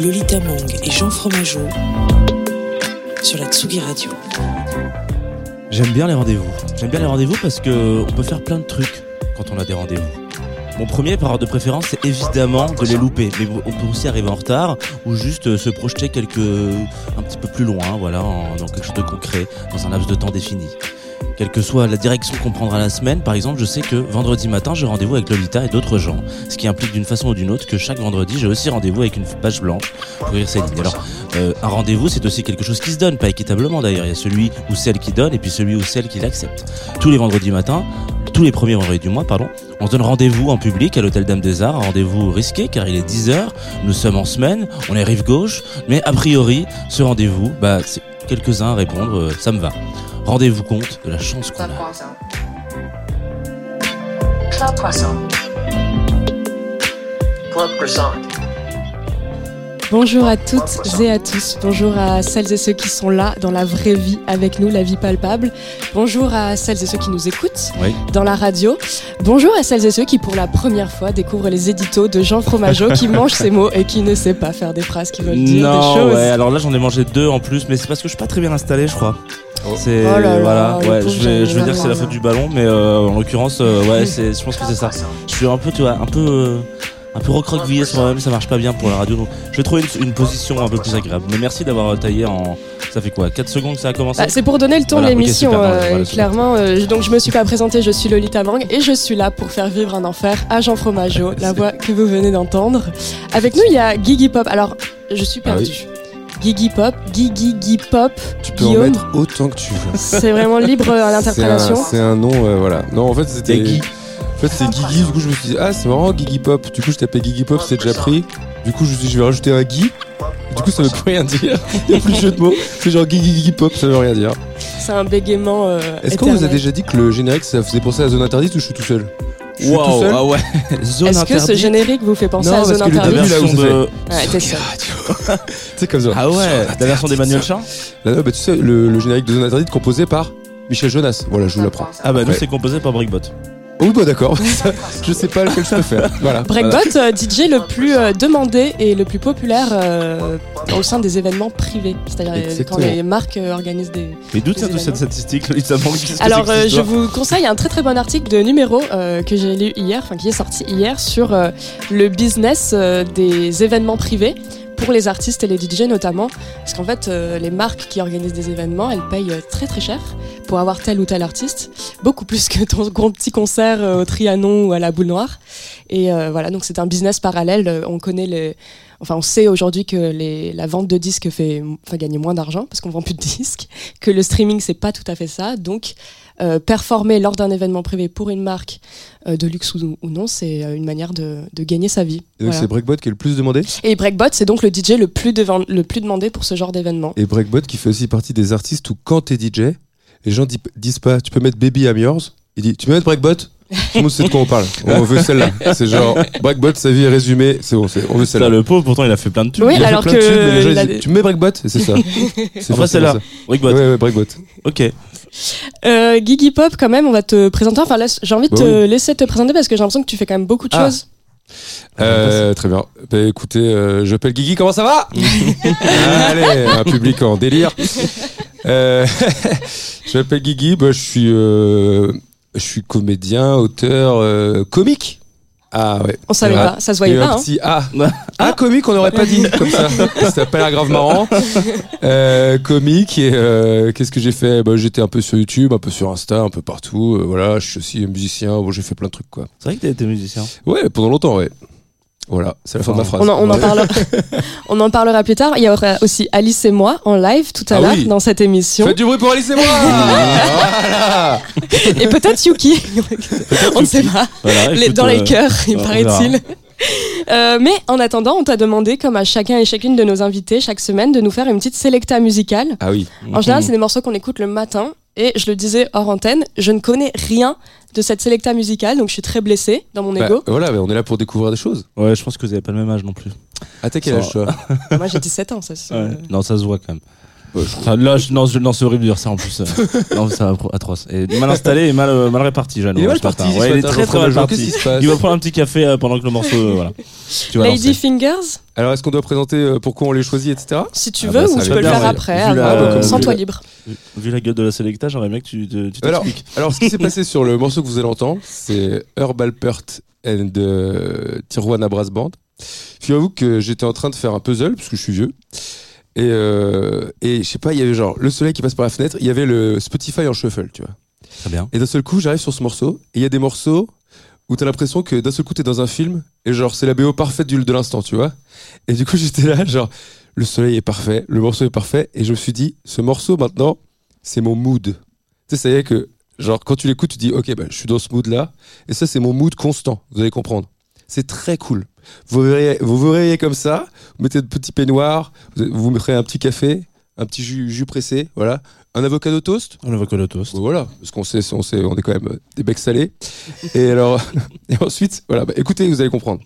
Lolita Mang et Jean Fromageau sur la Tsugi Radio. J'aime bien les rendez-vous. J'aime bien les rendez-vous parce que on peut faire plein de trucs quand on a des rendez-vous. Mon premier par ordre de préférence, c'est évidemment de les louper. Mais on peut aussi arriver en retard ou juste euh, se projeter quelques, un petit peu plus loin, voilà, en- dans quelque chose de concret, dans un laps de temps défini. Quelle que soit la direction qu'on prendra la semaine, par exemple, je sais que vendredi matin, j'ai rendez-vous avec Lolita et d'autres gens. Ce qui implique d'une façon ou d'une autre que chaque vendredi, j'ai aussi rendez-vous avec une page blanche pour lire ces lignes. Alors, euh, un rendez-vous, c'est aussi quelque chose qui se donne, pas équitablement d'ailleurs. Il y a celui ou celle qui donne et puis celui ou celle qui l'accepte. Tous les vendredis matins, tous les premiers vendredis du mois, pardon, on donne rendez-vous en public à l'hôtel Dame des Arts, un rendez-vous risqué car il est 10h, nous sommes en semaine, on est rive gauche, mais a priori, ce rendez-vous, bah, c'est quelques-uns à répondre, euh, ça me va. Rendez-vous compte de la chance qu'on Club a. Croissant. Club Croissant. Club Croissant. Bonjour à toutes et à tous. Bonjour à celles et ceux qui sont là dans la vraie vie avec nous, la vie palpable. Bonjour à celles et ceux qui nous écoutent Oui. dans la radio. Bonjour à celles et ceux qui pour la première fois découvrent les éditos de Jean Fromageau qui mange ses mots et qui ne sait pas faire des phrases qui veulent dire des choses. ouais, alors là j'en ai mangé deux en plus, mais c'est parce que je suis pas très bien installé, je crois. C'est Oh là là, voilà, ouais, je vais, je vais Jean, dire que c'est la faute du ballon, mais euh, en l'occurrence, euh, ouais, c'est, je pense que c'est ça. Je suis un peu, tu vois, un peu, euh, un peu recroquevillé sur moi-même, ça marche pas bien pour la radio. Donc, je vais trouver une, une position un peu plus agréable. Mais merci d'avoir taillé en, ça fait quoi, 4 secondes que ça a commencé? Bah, c'est pour donner le ton Voilà, de l'émission, euh, voilà, c'est clairement. euh, donc je me suis pas présentée, je suis Lolita Mang et je suis là pour faire vivre un enfer à Jean Fromageau, la voix que vous venez d'entendre. Avec nous, il y a Gigi Pop. Alors, je suis Ah oui. Gigi Pop, Gigi Gigi Pop, Tu peux en mettre autant que tu veux. C'est vraiment libre à l'interprétation. C'est un, nom, euh, voilà. Non, en fait, c'était. En fait, c'est Guigui. Du coup, je me suis dit, ah, c'est marrant, Guigui Pop. Du coup, je tapais Guigui Pop, c'est déjà pris. Du coup, je me suis dit, je vais rajouter un Guy. Du coup, ça veut plus rien dire. Il n'y a plus de jeu de mots. C'est genre Guigui Guigui Pop, ça veut rien dire. C'est un bégaiement. euh, Est-ce qu'on vous a déjà dit que le générique, ça faisait penser à Zone Interdite ou je suis tout seul? Je suis tout Waouh, seul ah ouais. Zone Est-ce que ce interdite. générique vous fait penser Non, à parce Zone que le La début, Interdite là, où version ça de. Ouais, t'es seul. C'est comme ça. Ah ouais, la version d'Emmanuel Chat non, bah, tu sais, le, le générique de Zone Interdite composé par Michel Jonas. Voilà, je vous l'apprends. Ah bah nous Ouais. c'est composé par Brickbot. Oh, bah d'accord. Je sais pas lequel je préfère. Voilà. Breakbot, euh, DJ le plus euh, demandé et le plus populaire euh, au sein des événements privés. C'est-à-dire quand les marques euh, organisent des, Mais d'où tient toute cette statistique Alors, cette euh, je vous conseille un très très bon article de numéro euh, que j'ai lu hier, enfin qui est sorti hier sur euh, le business euh, des événements privés pour les artistes et les DJ notamment, parce qu'en fait, euh, les marques qui organisent des événements, elles payent euh, très très cher pour avoir tel ou tel artiste, beaucoup plus que ton petit concert euh, au Trianon ou à la Boule Noire. Et euh, voilà, donc c'est un business parallèle. Euh, On connaît les, enfin, on sait aujourd'hui que les, la vente de disques fait, enfin, gagner moins d'argent parce qu'on vend plus de disques, que le streaming c'est pas tout à fait ça, donc euh, performer lors d'un événement privé pour une marque euh, de luxe ou, ou non, c'est euh, une manière de, de gagner sa vie. Et donc, Voilà. c'est Breakbot qui est le plus demandé? Et Breakbot, c'est donc le DJ le plus, devan- le plus demandé pour ce genre d'événement. Et Breakbot qui fait aussi partie des artistes où quand t'es DJ, les gens di- disent pas tu peux mettre Baby I'm Yours? Il dit tu peux mettre Breakbot? Tout le monde sait de quoi on parle. On veut celle-là. C'est genre Breakbot, sa vie est résumée. C'est bon, c'est- on veut celle-là. le pauvre pourtant il a fait plein de tubes. Oui, Il a fait alors plein de que tubes, mais les gens, a ils disent, tu me mets Breakbot? C'est ça. C'est Enfin c'est là, ça. Brickbot. Ouais, ouais, Breakbot. Ok. Euh, Gigi Pop, quand même, on va te présenter. Enfin, laisse- j'ai envie de Bah te laisser te présenter parce que j'ai l'impression que tu fais quand même beaucoup de Ah. choses. Euh, très bien. Bah, écoutez, euh, je m'appelle Guigui, comment ça va? Allez, un public en délire. Euh, je m'appelle Guigui, bah, je suis, euh, je suis comédien, auteur, euh, comique. Ah ouais. On savait pas, ça se voyait pas. un hein. petit A. Ah, comique, on n'aurait pas dit comme ça. Ça a pas l'air grave marrant. Euh, comique et euh, qu'est-ce que j'ai fait? Bah, J'étais un peu sur YouTube, un peu sur Insta, un peu partout. Euh, voilà, je suis aussi musicien. Bon, j'ai fait plein de trucs quoi. C'est vrai que t'as été musicien. Ouais, pendant longtemps, ouais. Voilà, c'est la fin de ma phrase. On en, on, en Ouais. parlera, on en parlera plus tard. Il y aura aussi Alice et moi en live tout à Ah l'heure oui. dans cette émission. Faites du bruit pour Alice et moi Voilà Et peut-être Yuki. on ne sait pas. Voilà, Les- écoute, dans les euh, cœurs, il paraît-il. Euh, mais en attendant, on t'a demandé, comme à chacun et chacune de nos invités chaque semaine, de nous faire une petite sélecta musicale. Ah oui. En général, c'est des morceaux qu'on écoute le matin. Et je le disais hors antenne, je ne connais rien de cette sélecta musicale, donc je suis très blessée dans mon Bah, ego. voilà, bah, on est là pour découvrir des choses. Ouais, je pense que vous avez pas le même âge non plus. Ah, t'as quel âge toi? Moi, j'ai 17 ans, ça. c'est- Ouais. Non, ça se voit quand même. Enfin, là, je- non, je- non, c'est horrible de dire ça en plus. euh. non, c'est atroce. Et mal installé et mal, euh, mal réparti, Jeanne. Il est mal ce matin. parti. ce Ouais, il est matin, très très Jean-François mal parti. Il va prendre un petit café euh, pendant que le morceau, euh, voilà. Tu vas Lady lancer. Fingers, Alors, est-ce qu'on doit présenter euh, pourquoi on les choisit, etc. si tu Ah veux, bah, ou je va peux le bien, faire ouais. après. Vu la- avant. euh, Sens-toi vu la- libre. Vu la gueule de la Selecta, j'aimerais bien que tu te- tu Alors, t'expliques. alors, ce qui s'est passé sur le morceau que vous allez entendre, c'est Herbal Pert and euh, Tijuana Brass Band. Figurez-vous que j'étais en train de faire un puzzle, parce que je suis vieux. Et, euh, et je sais pas, il y avait genre le soleil qui passe par la fenêtre, il y avait le Spotify en shuffle, tu vois. Très bien. Et d'un seul coup, j'arrive sur ce morceau, et il y a des morceaux où t'as l'impression que d'un seul coup, t'es dans un film, et genre, c'est la BO parfaite du, de l'instant, tu vois. Et du coup, j'étais là, genre, le soleil est parfait, le morceau est parfait, et je me suis dit, ce morceau, maintenant, c'est mon mood. Tu sais, ça y est que, genre, quand tu l'écoutes, tu dis, ok, bah, je suis dans ce mood-là, et ça, c'est mon mood constant, vous allez comprendre. C'est très cool. Vous verrez, vous réveillez comme ça, vous mettez de petits peignoirs, vous, vous mettrez un petit café, un petit jus, jus pressé, voilà, un avocado toast, On le voit que le toast. Voilà, parce qu'on sait, on sait, on est quand même euh, des becs salés. Et alors, et ensuite, voilà, bah, écoutez, vous allez comprendre.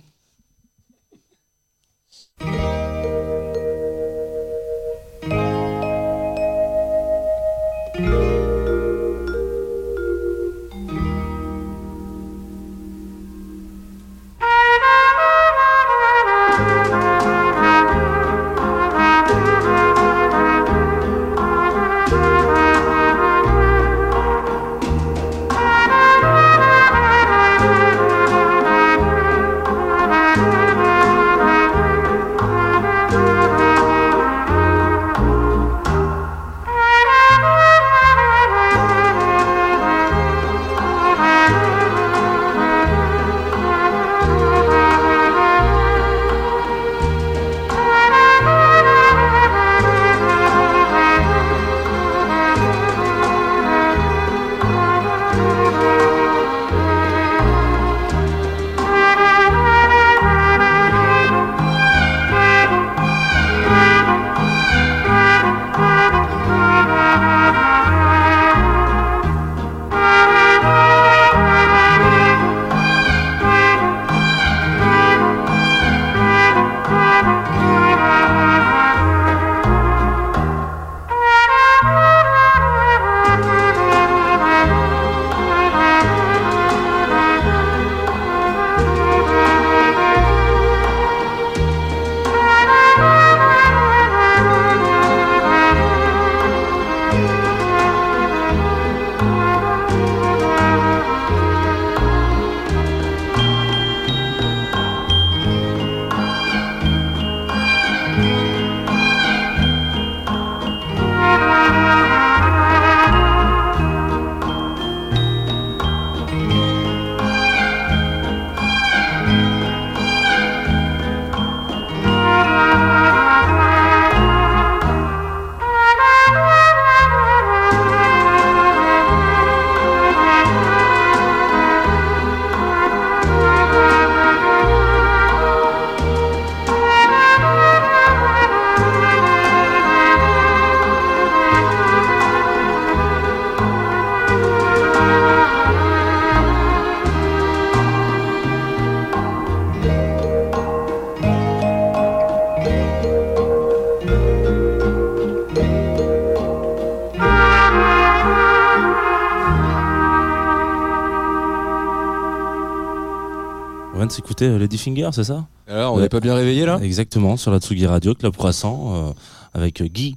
De s'écouter euh, Lady Finger, c'est ça? Alors, on n'est pas bien réveillé là? Exactement, sur la Tsugi Radio, Club Croissant, euh, avec euh, Guy.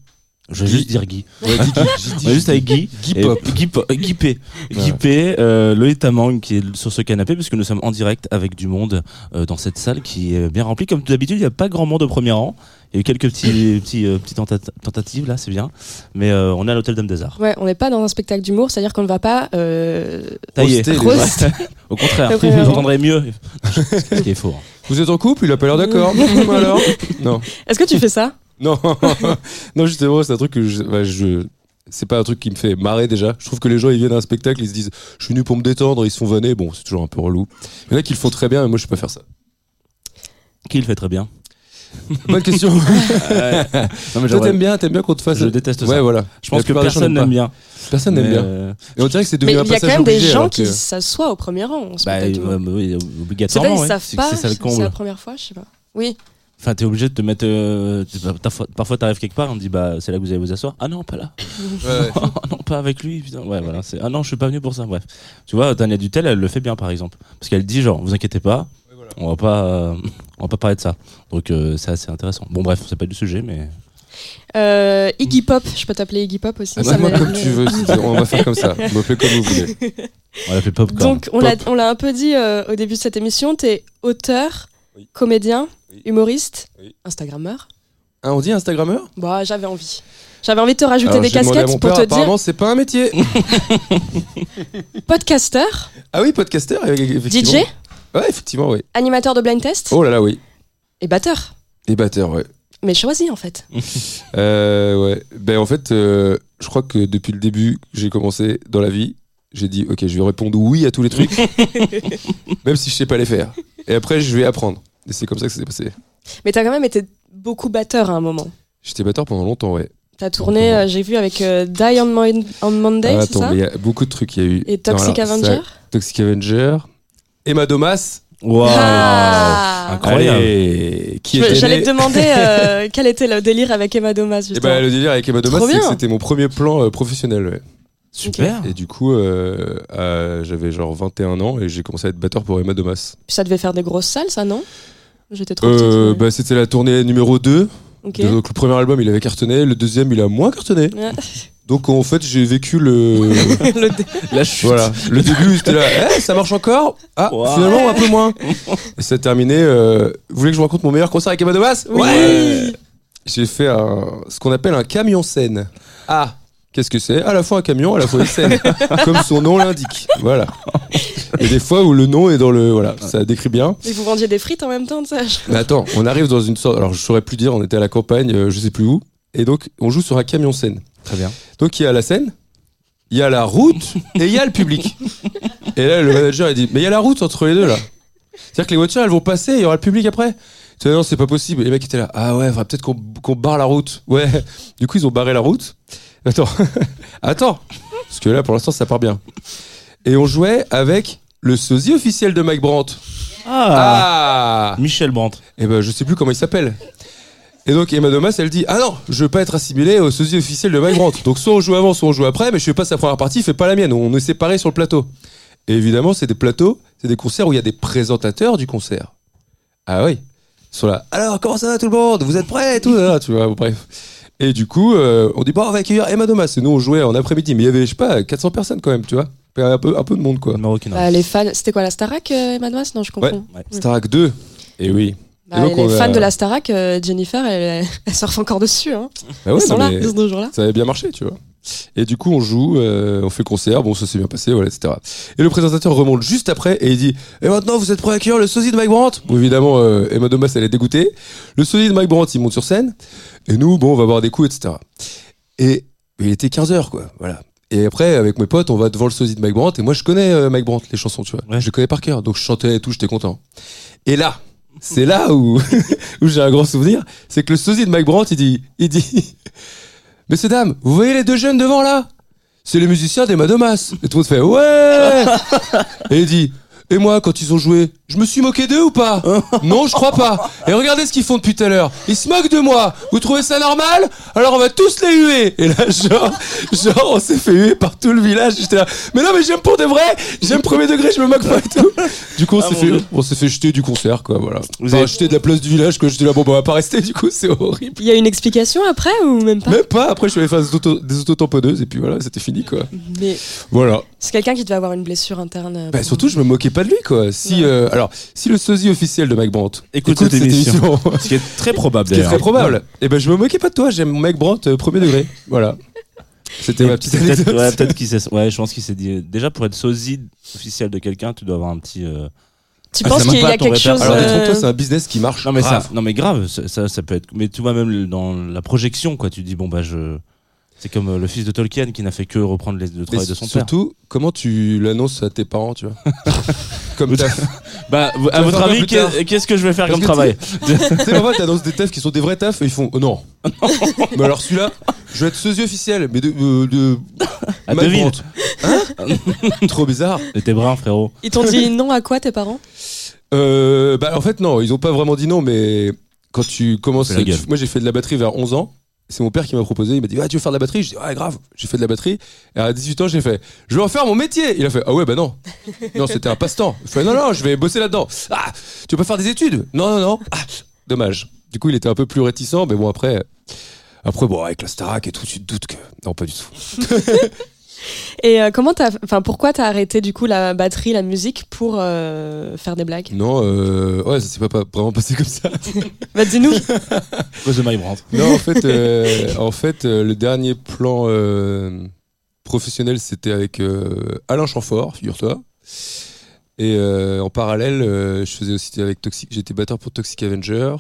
Je vais Guy. juste dire Guy. Ouais, On est juste avec Guy. Guy Pop. Guy, Po- Guy P. Guy. P, euh, Loïc Tamang qui est sur ce canapé, puisque nous sommes en direct avec du monde euh, dans cette salle qui est bien remplie. Comme d'habitude, il n'y a pas grand monde au premier rang. Il y a eu quelques petits, petits, euh, petites tenta- tentatives, là, c'est bien. Mais euh, on est à l'hôtel Dame des Arts. Ouais, on n'est pas dans un spectacle d'humour, c'est-à-dire qu'on ne va pas. euh. Roaster gens. Au contraire, vous entendrez mieux. Ce qui est faux. hein. Vous êtes en couple Il a pas l'air d'accord. Alors? Non. Est-ce que tu fais ça? Non, non justement, c'est un truc que je, bah, je- c'est pas un truc qui me fait marrer déjà. Je trouve que les gens ils viennent à un spectacle, ils se disent je suis venu pour me détendre, ils se font vanner. Bon, c'est toujours un peu relou. Il y en a qui le font très bien, mais moi je sais pas faire ça. Qui le fait très bien? Bonne question. Non, mais Toi, t'aimes bien, t'aimes bien qu'on te fasse. Je déteste Ouais, ça. voilà. Je pense que personne n'aime bien. Personne n'aime bien. euh, Et on dirait que c'est Mais devenu il un y a quand même des obligé, gens qui s'assoient au premier rang. en Bah, ouais, obligatoirement. ils ouais. savent pas. c'est ça le C'est comble. la première fois, je sais pas. Oui. Enfin, t'es obligé de te mettre. euh, parfois, t'arrives quelque part, on te dit bah c'est là que vous allez vous asseoir. Ah non, pas là. Ouais. Ah non, pas avec lui. Putain. Ouais, voilà. Ah non, je suis pas venu pour ça. Bref. Tu vois, Tania Dutel, elle le fait bien, par exemple, parce qu'elle dit genre, vous inquiétez pas, on va pas, euh, on va pas parler de ça. Donc euh, c'est assez intéressant. Bon, bref, c'est pas du sujet, mais Euh, Iggy Pop, je peux t'appeler Iggy Pop aussi. Ah, ça moi, m'a- comme tu veux, on va faire comme ça. M'appelez comme vous voulez. on l'a fait popcorn. Donc, on l'a, on l'a un peu dit euh, au début de cette émission, t'es auteur, Oui. comédien, Oui. humoriste, Oui. Instagrammeur. Ah, on dit Instagrammeur? Bah, j'avais envie. J'avais envie de te rajouter Alors, des casquettes mon pour père, te dire Apparemment, c'est pas un métier. podcaster, Ah oui, podcaster. DJ, Ouais, effectivement, oui. animateur de blind test Oh là là, oui. et batteur. Et batteur, ouais. Mais choisi en fait. Euh, ouais. Ben en fait, euh, je crois que depuis le début que j'ai commencé dans la vie, j'ai dit ok, je vais répondre oui à tous les trucs, même si je sais pas les faire. Et après, je vais apprendre. Et c'est comme ça que ça s'est passé. Mais t'as quand même été beaucoup batteur à un moment. J'étais batteur pendant longtemps, ouais. T'as tourné, euh, j'ai vu avec euh, Die on, Mon- on Monday, Ah, c'est attends, ça mais il y a beaucoup de trucs. Il y a eu Et Toxic Non, alors, Avenger ça- Toxic Avenger, Emma Domas, Waouh. Ah. Incroyable. Allez, qui était J'allais né- te demander euh, quel était le délire avec Emma Domas, Eh ben, le délire avec Emma Domas, c'est que c'était mon premier plan euh, professionnel. ouais. Super. Et du coup, euh, euh, j'avais genre 21 ans et j'ai commencé à être batteur pour Emma Domas. Puis ça devait faire des grosses salles, ça, non? J'étais trop petite. Euh, mais- bah, c'était la tournée numéro 2. Ok. Donc le premier album il avait cartonné, le deuxième il a moins cartonné. Ouais. Donc en fait j'ai vécu le Le dé- La chute. voilà le début c'était là, Eh, ça marche encore? Ah Wow. finalement un peu moins. Et ça a terminé. euh, Vous voulez que je vous raconte mon meilleur concert avec Emma Domas Oui. J'ai fait un, ce qu'on appelle un camion scène. Ah Qu'est-ce que c'est? À la fois un camion, à la fois une scène, comme son nom l'indique. Voilà. Et des fois où le nom est dans le voilà, ça décrit bien. Et vous vendiez des frites en même temps, ça Mais attends, on arrive dans une sorte. Alors, je saurais plus dire, on était à la campagne, euh, je sais plus où. Et donc, on joue sur un camion scène. Très bien. Donc, il y a la scène, il y a la route et il y a le public. Et là, le manager, il dit Mais il y a la route entre les deux, là. C'est-à-dire que les voitures, elles vont passer, il y aura le public après. Tu dis, non, c'est pas possible. Et les mecs étaient là Ah ouais, faudrait peut-être qu'on barre la route. Ouais. Du coup, ils ont barré la route. Attends. Attends. Parce que là, pour l'instant, ça part bien. Et on jouait avec le sosie officiel de Mike Brandt. Ah. ah Michel Brandt. et ben je sais plus comment il s'appelle. Et donc Emma Domas elle dit ah non je veux pas être assimilé au sosie officiel de Mike Brandt. Donc soit on joue avant soit on joue après mais je fais pas sa première partie il fait pas la mienne on est séparés sur le plateau. Et évidemment c'est des plateaux c'est des concerts où il y a des présentateurs du concert. Ah oui ils sont là alors comment ça va tout le monde? Vous êtes prêts et tout? Là, tu vois bref. Et du coup euh, on dit bon on va accueillir Emma Domas et nous on jouait en après-midi mais il y avait je sais pas 400 personnes quand même tu vois un peu un peu de monde quoi. Bah, Les fans, c'était quoi la Starac, euh, Emma Domas Non, je confonds. Ouais. Starac 2 et oui. Bah, donc, les a- fans de la Starac, euh, Jennifer, elle, elle surfe encore dessus. Hein. Bah ouais, Ils sont là, mais- de ce jour-là. ça avait bien marché, tu vois. Et du coup, on joue, euh, on fait le concert, bon, ça s'est bien passé, voilà, etc. Et le présentateur remonte juste après et il dit Et maintenant, vous êtes prêts à accueillir le sosie de Mike Brandt? Bon, évidemment, euh, Emma Domas, elle est dégoûtée. Le sosie de Mike Brandt, il monte sur scène. Et nous, bon, on va boire des coups, etc. Et il était 15h, quoi, voilà. Et après, avec mes potes, on va devant le sosie de Mike Brandt. Et moi, je connais euh, Mike Brandt, les chansons, tu vois. Ouais. Je les connais par cœur. Donc, je chantais et tout, j'étais content. Et là, c'est là où, où j'ai un grand souvenir. C'est que le sosie de Mike Brandt, il dit, il dit, Messieurs, dames, vous voyez les deux jeunes devant là? C'est les musiciens d'Emma Domas. Et tout le monde fait Ouais Et il dit Et moi, quand ils ont joué, je me suis moqué d'eux ou pas Non, je crois pas. Et regardez ce qu'ils font depuis tout à l'heure. Ils se moquent de moi. Vous trouvez ça normal Alors on va tous les huer. Et là, genre, genre on s'est fait huer par tout le village. J'étais là. Mais non, mais j'aime pour de vrai. J'aime premier degré, je me moque pas et tout. Du coup, on Ah, s'est fait, Dieu. on s'est fait jeter du concert, quoi. Voilà. Vous Enfin, avez- jeter de la place du village, quoi. J'étais là, bon, bah, on va pas rester. Du coup, c'est horrible. Il y a une explication après ou même pas? Même pas, après je suis allé faire des, auto, des autotamponneuses et puis voilà, c'était fini quoi. Mais Voilà. c'est quelqu'un qui devait avoir une blessure interne. Bah, surtout, je me moquais pas de lui quoi. Si, Ouais. euh, alors, si le sosie officiel de Mike Brandt Écoute cette émission. Ce qui est très probable. ce qui est très probable, et ben je me moquais pas de toi, j'aime Mike Brandt euh, premier degré. Voilà. C'était ma petite peut-être anecdote. ouais, peut-être qu'il s'est ouais, je pense qu'il s'est dit déjà pour être sosie officiel de quelqu'un, tu dois avoir un petit euh, Tu Ah, penses ça qu'il y a ton quelque chose. Alors, euh, détrompe-toi, c'est un business qui marche. Non mais grave. ça non mais grave, ça, ça ça peut être mais tu vois même le- dans la projection quoi, tu dis bon bah je C'est comme euh, le fils de Tolkien qui n'a fait que reprendre les, le travail de son père. surtout, comment tu l'annonces à tes parents, tu vois Comme taf. Bah, à votre avis, qu'est-ce que je vais faire Parce comme travail tu sais, parfois, t'annonces des tafs qui sont des vrais tafs et ils font oh non. mais alors celui-là, je vais être sosie officiel, mais de. euh, de À. Brandt. Hein Trop bizarre. Et T'es brun, frérot. Ils t'ont dit non à quoi tes parents Euh, bah, en fait, non, ils ont pas vraiment dit non, mais quand tu commences. Tu- moi, j'ai fait de la batterie vers 11 ans. C'est mon père qui m'a proposé. Il m'a dit ah, Tu veux faire de la batterie? Je dis Ouais, grave. J'ai fait de la batterie. Et à 18 ans, j'ai fait Je vais en faire mon métier. Il a fait Ah ouais, bah non. Non, c'était un passe-temps. Il fait Non, non, je vais bosser là-dedans. Ah, tu veux pas faire des études? Non, non, non. Ah, dommage. Du coup, il était un peu plus réticent, mais bon, après. Après, bon, avec la Starac et tout, tu te doutes que. Non, pas du tout. Et euh, comment t'as, enfin pourquoi t'as arrêté du coup la batterie, la musique pour euh, faire des blagues? Non, euh, ouais, ça s'est pas, pas vraiment passé comme ça. Bah dis-nous. De Mike Brandt. Non, en fait, euh, en fait euh, le dernier plan euh, professionnel, c'était avec euh, Alain Chamfort, figure-toi. Et euh, en parallèle, euh, je faisais aussi avec Toxic, j'étais batteur pour Toxic Avenger.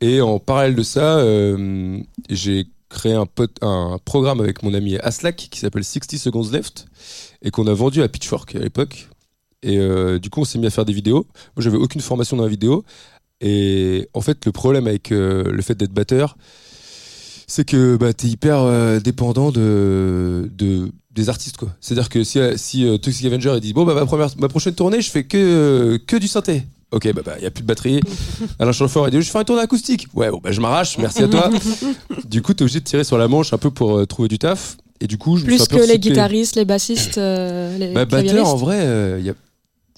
Et en parallèle de ça, euh, j'ai créé un, programme avec mon ami Aslak qui s'appelle 60 Seconds Left et qu'on a vendu à Pitchfork à l'époque. Et euh, du coup, on s'est mis à faire des vidéos. Moi, j'avais aucune formation dans la vidéo. Et en fait, le problème avec euh, le fait d'être batteur, c'est que bah, tu es hyper euh, dépendant de, de, des artistes. quoi. C'est-à-dire que si, si Toxic Avenger il dit Bon, bah, ma, première, ma prochaine tournée, je fais que, que du synthé. Ok, bah, bah, y a plus de batterie. Alain Chamfort, il dit Je fais une tournée acoustique. Ouais, bon, bah, je m'arrache, merci à toi. du coup, tu es obligé de tirer sur la manche un peu pour euh, trouver du taf. Et du coup, je me suis Plus un que les guitaristes, les bassistes, euh, les Bah, batteur, en vrai, euh, y a.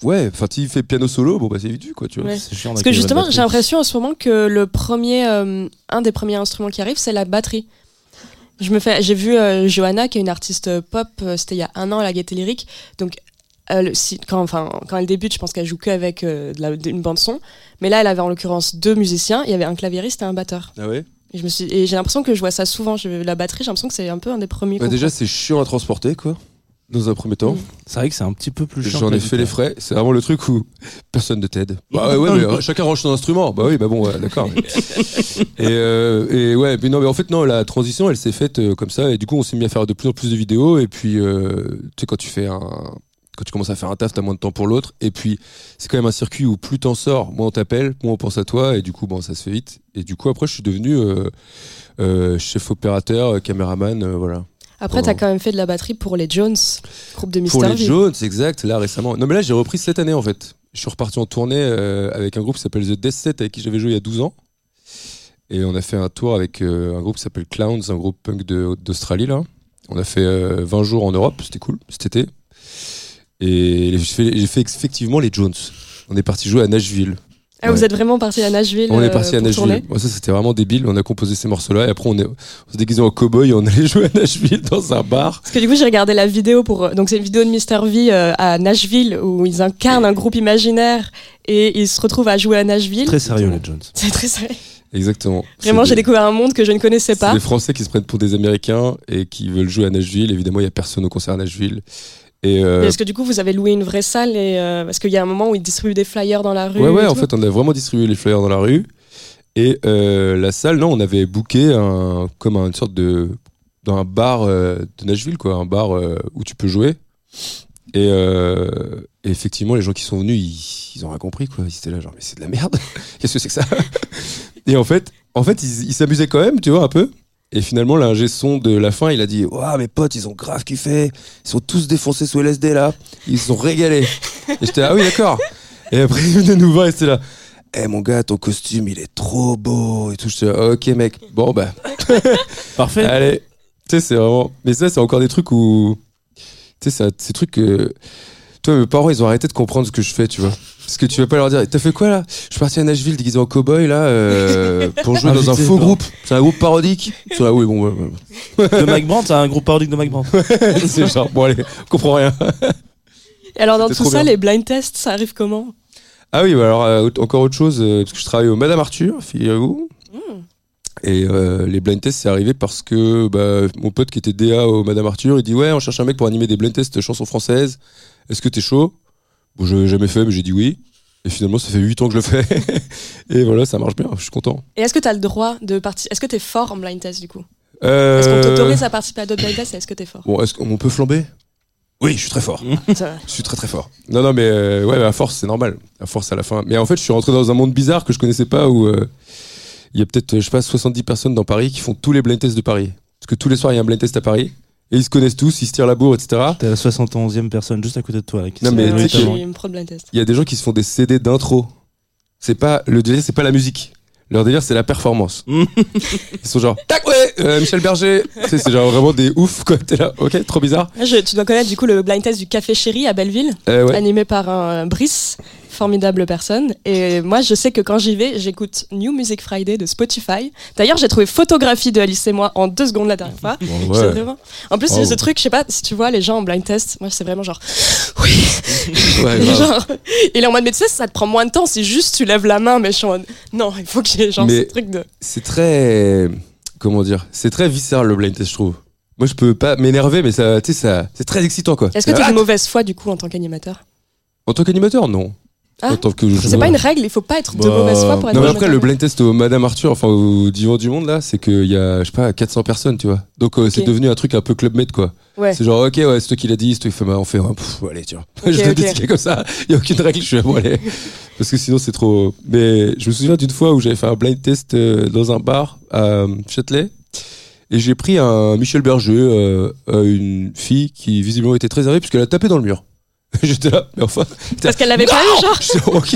Ouais, enfin, s'il fait piano solo, bon, bah, c'est vite vu, quoi, tu vois. Ouais. C'est chiant Parce que justement, j'ai l'impression en ce moment que le premier, euh, un des premiers instruments qui arrive, c'est la batterie. Je me fais, j'ai vu euh, Johanna, qui est une artiste pop, euh, c'était il y a un an à la Gaieté Lyrique. Donc, elle, si, quand, enfin, quand elle débute, je pense qu'elle joue que avec euh, de la- une bande son. Mais là, elle avait en l'occurrence deux musiciens. Il y avait un claviériste et un batteur. Ah ouais? Et je me suis, et j'ai l'impression que je vois ça souvent. Je, la batterie, j'ai l'impression que c'est un peu un des premiers. Bah, déjà, c'est chiant à transporter, quoi. Dans un premier temps. C'est vrai que c'est un petit peu plus chiant. J'en ai fait les frais. C'est vraiment le truc où personne ne t'aide. Bah ouais, ouais, mais euh, chacun range son instrument. Bah oui, bah bon, ouais, d'accord. mais- et, euh, et ouais, mais non, mais en fait, non, la transition, elle s'est faite euh, comme ça. Et du coup, on s'est mis à faire de plus en plus de vidéos. Et puis, euh, tu sais, quand tu fais un. Quand tu commences à faire un taf, t'as moins de temps pour l'autre. Et puis, c'est quand même un circuit où plus t'en sors, moins on t'appelle, moins on pense à toi. Et du coup, bon, ça se fait vite. Et du coup, après, je suis devenu euh, euh, chef opérateur, euh, caméraman, euh, voilà. Après, t'as quand même fait de la batterie pour les Jones, groupe de Pour Mr. les V. Jones, exact, là récemment. Non, mais là, j'ai repris cette année en fait. Je suis reparti en tournée avec un groupe qui s'appelle The Death Set, avec qui j'avais joué il y a 12 ans. Et on a fait un tour avec un groupe qui s'appelle Clowns, un groupe punk d'Australie là. On a fait euh, 20 jours en Europe, c'était cool, cet été. Et j'ai fait, j'ai fait effectivement les Jones. On est parti jouer à Nashville. Ah, vous êtes vraiment parti à Nashville On euh, est parti à Nashville. Moi, ça, c'était vraiment débile. On a composé ces morceaux-là et après, on, est, on s'est déguisé en cow-boy et on allait jouer à Nashville dans un bar. Parce que du coup, j'ai regardé la vidéo pour. Donc, c'est une vidéo de Mr. V euh, à Nashville où ils incarnent un groupe imaginaire et ils se retrouvent à jouer à Nashville. Très sérieux, les Jones. C'est très sérieux. Exactement. Vraiment, C'est j'ai des- découvert un monde que je ne connaissais C'est pas. des Français qui se prennent pour des Américains et qui veulent jouer à Nashville. Évidemment, il n'y a personne au concert à Nashville. Euh, Est-ce que du coup, vous avez loué une vraie salle et euh, Parce qu'il y a un moment où ils distribuent des flyers dans la rue. ouais, ouais, en fait, on a vraiment distribué les flyers dans la rue. Et euh, la salle, non, on avait booké un, comme une sorte de. dans un bar euh, de Nashville, quoi. Un bar où tu peux jouer. Et, et effectivement, les gens qui sont venus, ils, ils ont rien compris, quoi. Ils étaient là, genre, mais c'est de la merde. Qu'est-ce que c'est que ça? Et en fait, en fait ils s'amusaient quand même, tu vois, un peu. Et finalement, l'ingé son de la fin, il a dit Waouh, mes potes, ils ont grave kiffé. Ils sont tous défoncés sous LSD là. Ils se sont régalés. Et j'étais Ah oui, d'accord. Et après, il venait nous voir et c'était là Eh mon gars, ton costume, il est trop beau. Et tout. J'étais là, Ok, mec. Bon, bah, Parfait. allez. Tu sais, c'est vraiment. Mais ça, c'est encore des trucs où. Tu sais, ça- ces trucs que. Toi, mes parents, ils ont arrêté de comprendre ce que je fais, tu vois. Parce que tu vas pas leur dire, t'as fait quoi là? Je suis parti à Nashville déguisé en cowboy là euh, pour jouer dans un faux groupe. C'est un groupe parodique? Là, oui, bon, ouais, ouais. De Mike Brandt, c'est un groupe parodique de Mike Brandt. c'est genre, bon, allez, on comprend rien. Et alors, dans tout ça, bien. les blind tests, ça arrive comment? Ah oui, bah alors euh, encore autre chose, euh, parce que je travaille au Madame Arthur, figurez-vous. Et euh, les blind tests, c'est arrivé parce que bah, mon pote qui était DA au Madame Arthur, il dit Ouais, on cherche un mec pour animer des blind tests chansons françaises. Est-ce que t'es chaud? Bon, je l'ai jamais fait, mais j'ai dit oui. Et finalement, ça fait 8 ans que je le fais. et voilà, ça marche bien, je suis content. Et est-ce que tu as le droit de participer Est-ce que tu es fort en blind test du coup? Euh, Est-ce qu'on t'autorise à participer à d'autres blind tests Est-ce que t'es fort? Bon, est-ce qu'on peut flamber? Oui, je suis très fort. Va. Je suis très très fort. Non, non, mais euh, ouais, mais à force, c'est normal. À force, à la fin. Mais en fait, je suis rentré dans un monde bizarre que je connaissais pas où euh, il y a peut-être, je sais pas, 70 personnes dans Paris qui font tous les blind tests de Paris. Parce que tous les soirs, il y a un blind test à Paris. Et ils se connaissent tous, ils se tirent la bourre, etc. T'es la 71e personne juste à côté de toi. là, qui Non, mais. Il y a des gens qui se font des CD d'intro. C'est pas, le délire, c'est pas la musique. Leur délire, c'est la performance. Mm. ils sont genre, tac, ouais, euh, Michel Berger. c'est genre vraiment des oufs, quoi. T'es là, ok, trop bizarre. Ah, je- tu dois connaître du coup le blind test du Café Chéri à Belleville, Euh, ouais. animé par un euh, Brice, formidable personne. Et moi, je sais que quand j'y vais, j'écoute New Music Friday de Spotify. D'ailleurs, j'ai trouvé photographie de Alice et moi en deux secondes la dernière fois. Bon, C'est ouais. vraiment- En plus, Oh. ce truc, je sais pas si tu vois les gens en blind test, moi, c'est vraiment genre, oui, Ouais, genre, il est en mode, mais tu sais, ça te prend moins de temps, c'est juste tu lèves la main, mais je suis en mode, non, il faut que j'ai genre Mais- ce truc de. c'est très comment dire c'est très viscéral le blind test je trouve moi je peux pas m'énerver mais ça tu sais ça c'est très excitant quoi Est-ce que tu Ah, de mauvaise foi du coup en tant qu'animateur? En tant qu'animateur non Ah. en tant que C'est pas une règle, il faut pas être de Bah, mauvaise foi pour être non mais après le blind test au Madame Arthur enfin au Divan du Monde là c'est qu'il y a je sais pas 400 personnes tu vois. Donc euh, c'est devenu un truc un peu club med quoi. Ouais. c'est genre ok ouais c'est toi qui l'as dit c'est toi qui fait bah, on fait ouais, pff, allez tu vois je Ok, le ok. dis comme ça il y a aucune règle je suis bon allez. Parce que sinon c'est trop. Mais je me souviens d'une fois où j'avais fait un blind test euh, dans un bar à euh, Châtelet et j'ai pris un Michel Berger euh, une fille qui visiblement était très énervée puisqu'elle a tapé dans le mur j'étais là mais enfin Parce qu'elle l'avait pas eu, genre. ok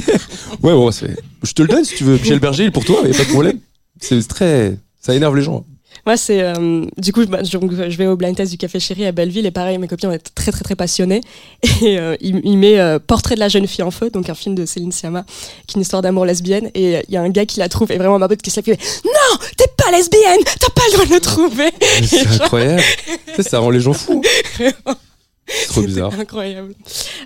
ouais bon c'est je te le donne si tu veux Michel Berger il est pour toi y a pas de problème c'est très ça énerve les gens Moi, c'est. euh, du coup, bah, je vais au blind test du Café Chéri à Belleville et pareil, mes copines ont été très, très, très passionnées. Et euh, il, il met euh, Portrait de la jeune fille en feu, donc un film de Céline Sciamma, qui est une histoire d'amour lesbienne. Et euh, il y a un gars qui la trouve, et vraiment ma pote qui se qui fait Non, t'es pas lesbienne, t'as pas le droit de le trouver. C'est incroyable ça, ça rend les gens fous trop bizarre Incroyable.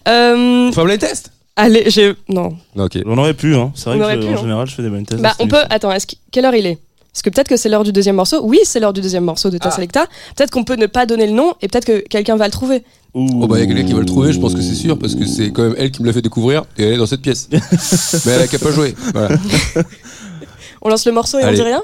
Euh, blind test? allez, j'ai. Non. ok On aurait pu, hein. C'est vrai On que aurait je- pu, en hein. général, je fais des blind tests. Bah, on peut. Attends, est-ce que- quelle heure il est? Parce que peut-être que c'est l'heure du deuxième morceau. Oui, c'est l'heure du deuxième morceau de ta Ah. Selecta. Peut-être qu'on peut ne pas donner le nom et peut-être que quelqu'un va le trouver. Oh bah il y a quelqu'un qui va le trouver, je pense que c'est sûr, parce que c'est quand même elle qui me l'a fait découvrir et elle est dans cette pièce. Mais elle a qu'à pas jouer. Voilà. On lance le morceau et Allez. on dit rien?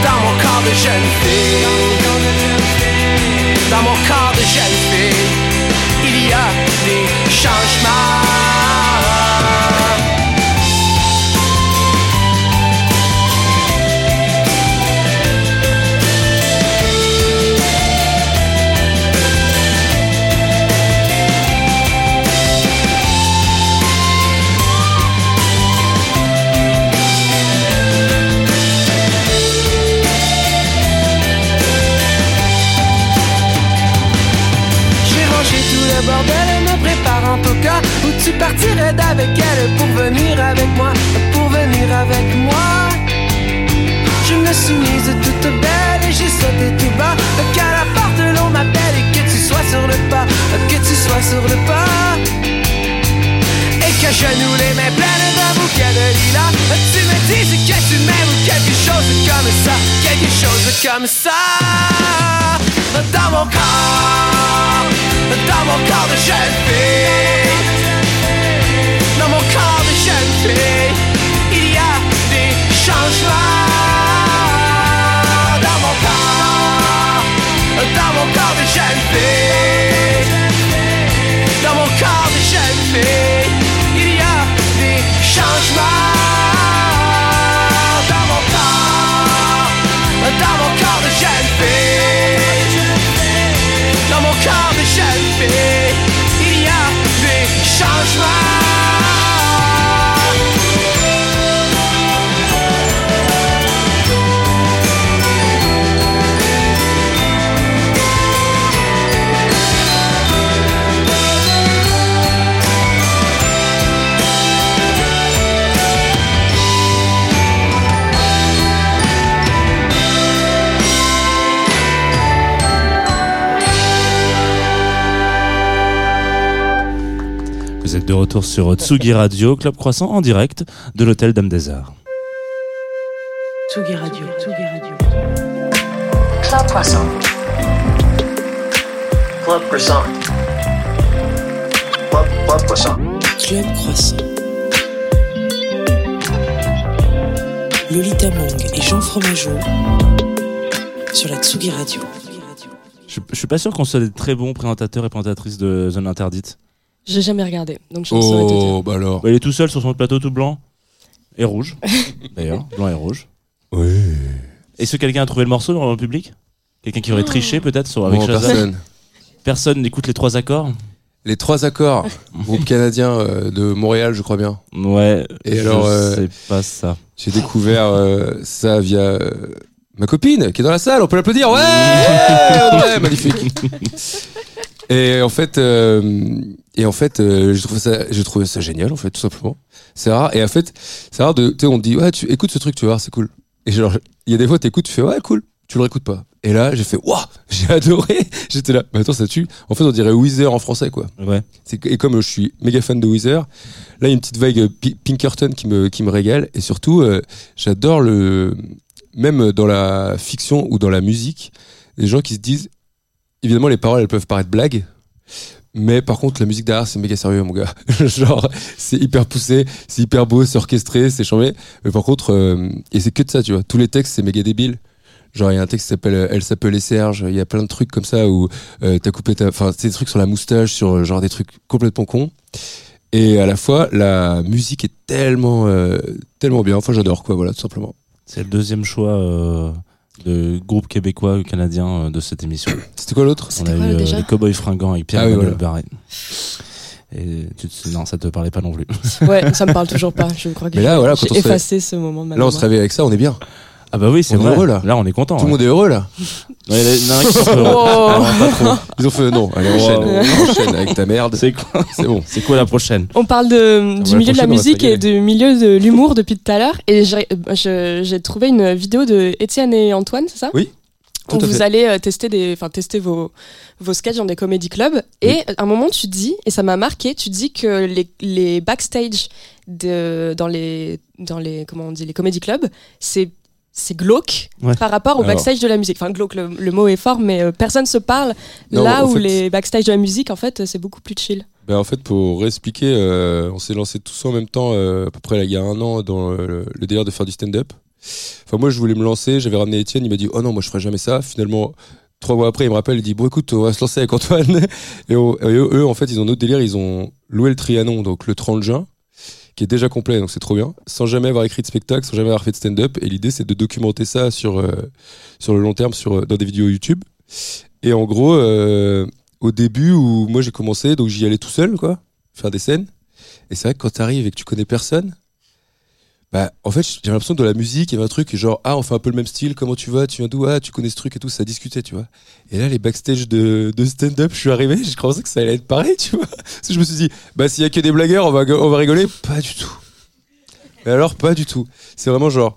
Dans mon corps de jeune fille, dans mon corps de jeune fille, il y a des changements. Bordel me préparant au cas où tu partirais d'avec elle pour venir avec moi, pour venir avec moi. Je me suis mise toute belle et j'ai sauté tout bas, qu'à la porte l'on m'appelle et que tu sois sur le pas, que tu sois sur le pas. Et que je nous les mains pleines d'un bouquet de lilas Tu me dises que tu m'aimes ou quelque chose comme ça Quelque chose comme ça de retour sur Tsugi Radio, Club Croissant en direct de l'hôtel Dame des Arts. Tsugi Radio. Tsugi Radio. Club Croissant. Club Croissant. Club, Club Croissant. Club Croissant. Lolita Mong et Jean Fromageau sur la Tsugi Radio. Je, je suis pas sûr qu'on soit des très bons présentateurs et présentatrices de Zone Interdite. J'ai jamais regardé, donc je ne saurais te dire. Oh, bah alors. Bah, il est tout seul sur son plateau tout blanc et rouge. D'ailleurs, blanc et rouge. Oui. Est-ce que quelqu'un a trouvé le morceau dans le public? Quelqu'un qui aurait triché peut-être sur avec Bon, Shazam? personne. Personne n'écoute les trois accords? Les trois accords, groupe canadien euh, de Montréal, je crois bien. Ouais. Et je alors, euh, sais pas ça. J'ai découvert euh, ça via euh, ma copine qui est dans la salle. On peut l'applaudir. Ouais, ouais, magnifique. Et en fait, euh, et en fait, euh, j'ai trouvé ça, j'ai trouvé ça génial en fait, tout simplement. C'est rare. Et en fait, c'est rare de, tu sais, on te dit ouais, tu écoutes ce truc, tu vas voir, c'est cool. Et genre, il y a des fois, t'écoutes, tu fais ouais, cool. Tu le réécoutes pas. Et là, j'ai fait waouh, j'ai adoré. J'étais là. Mais attends, ça tue. En fait, on dirait Weezer en français, quoi. Ouais. Et comme je suis méga fan de Weezer, là, il y a une petite vague euh, Pi- Pinkerton qui me, qui me régale. Et surtout, euh, j'adore le. Même dans la fiction ou dans la musique, les gens qui se disent. Évidemment, les paroles, elles peuvent paraître blagues. Mais par contre, la musique derrière, c'est méga sérieux, mon gars. Genre, c'est hyper poussé, c'est hyper beau, c'est orchestré, c'est chambé. Mais par contre, euh, et c'est que de ça, tu vois. Tous les textes, c'est méga débile. Genre, il y a un texte qui s'appelle euh, Elle s'appelait Serge. Il y a plein de trucs comme ça où euh, t'as coupé ta. Enfin, c'est des trucs sur la moustache, sur euh, genre des trucs complètement cons. Et à la fois, la musique est tellement, euh, tellement bien. Enfin, j'adore, quoi, voilà, tout simplement. C'est le deuxième choix de groupe québécois ou canadien euh, de cette émission. C'était quoi l'autre On a quoi, eu euh, déjà les Cowboys Fringants avec Pierre Ah oui, Emmanuel voilà. Barré. Et tu te... non, ça te parlait pas non plus. Ouais, ça me parle toujours pas. Je crois que Mais là, voilà, quand j'ai effacé ce moment de ma Là, on se réveille avec ça, on est bien. Ah bah oui, c'est vrai. heureux, là. on est content. Tout le ouais. monde est heureux, là. Il y en a un qui sont heureux. Oh. Alors, pas trop. Ils ont fait non, allez, enchaîne, enchaîne avec ta merde. C'est quoi C'est bon. C'est quoi la prochaine On parle de, du milieu de la musique et du milieu de l'humour depuis tout à l'heure. Et j'ai euh, je- j'ai trouvé une vidéo de Étienne et Antoine, c'est ça Oui, tout Où vous fait. allez euh, tester, des, enfin, tester vos, vos sketchs dans des comédie clubs. Et à un moment, tu dis, et ça m'a marqué, tu dis que les, les backstage de, dans, les, dans les, comment on dit, les comédie clubs, c'est c'est glauque Ouais. par rapport au Alors. backstage de la musique. Enfin, glauque, le, le mot est fort, mais euh, personne se parle. Non, là où fait- les backstage de la musique, en fait, c'est beaucoup plus chill. Ben, en fait, pour expliquer, euh, on s'est lancé tous en même temps, euh, à peu près là, il y a un an, dans le, le délire de faire du stand-up. Enfin, moi, je voulais me lancer, j'avais ramené Étienne, il m'a dit, oh non, moi, je ferai jamais ça. Finalement, trois mois après, il me rappelle, il dit, bon, écoute, on va se lancer avec Antoine. Et, on- et eux, en fait, ils ont un autre délire, ils ont loué le Trianon, donc le 30 juin, qui est déjà complet, donc c'est trop bien, sans jamais avoir écrit de spectacle, sans jamais avoir fait de stand-up. Et l'idée, c'est de documenter ça sur, euh, sur le long terme, sur, euh, dans des vidéos YouTube. Et en gros, euh, au début où moi j'ai commencé, donc j'y allais tout seul, quoi, faire des scènes. Et c'est vrai que quand t'arrives et que tu connais personne, bah, en fait, j'avais l'impression dans la musique, il y avait un truc, genre, ah, on fait un peu le même style, comment tu vas, tu viens d'où, ah, tu connais ce truc et tout, ça discutait, tu vois. Et là, les backstage de, de stand-up, je suis arrivé, je pensais que ça allait être pareil, tu vois. Parce que je me suis dit, bah, s'il y a que des blagueurs, on va, on va rigoler. Pas du tout. Mais alors, pas du tout. C'est vraiment genre,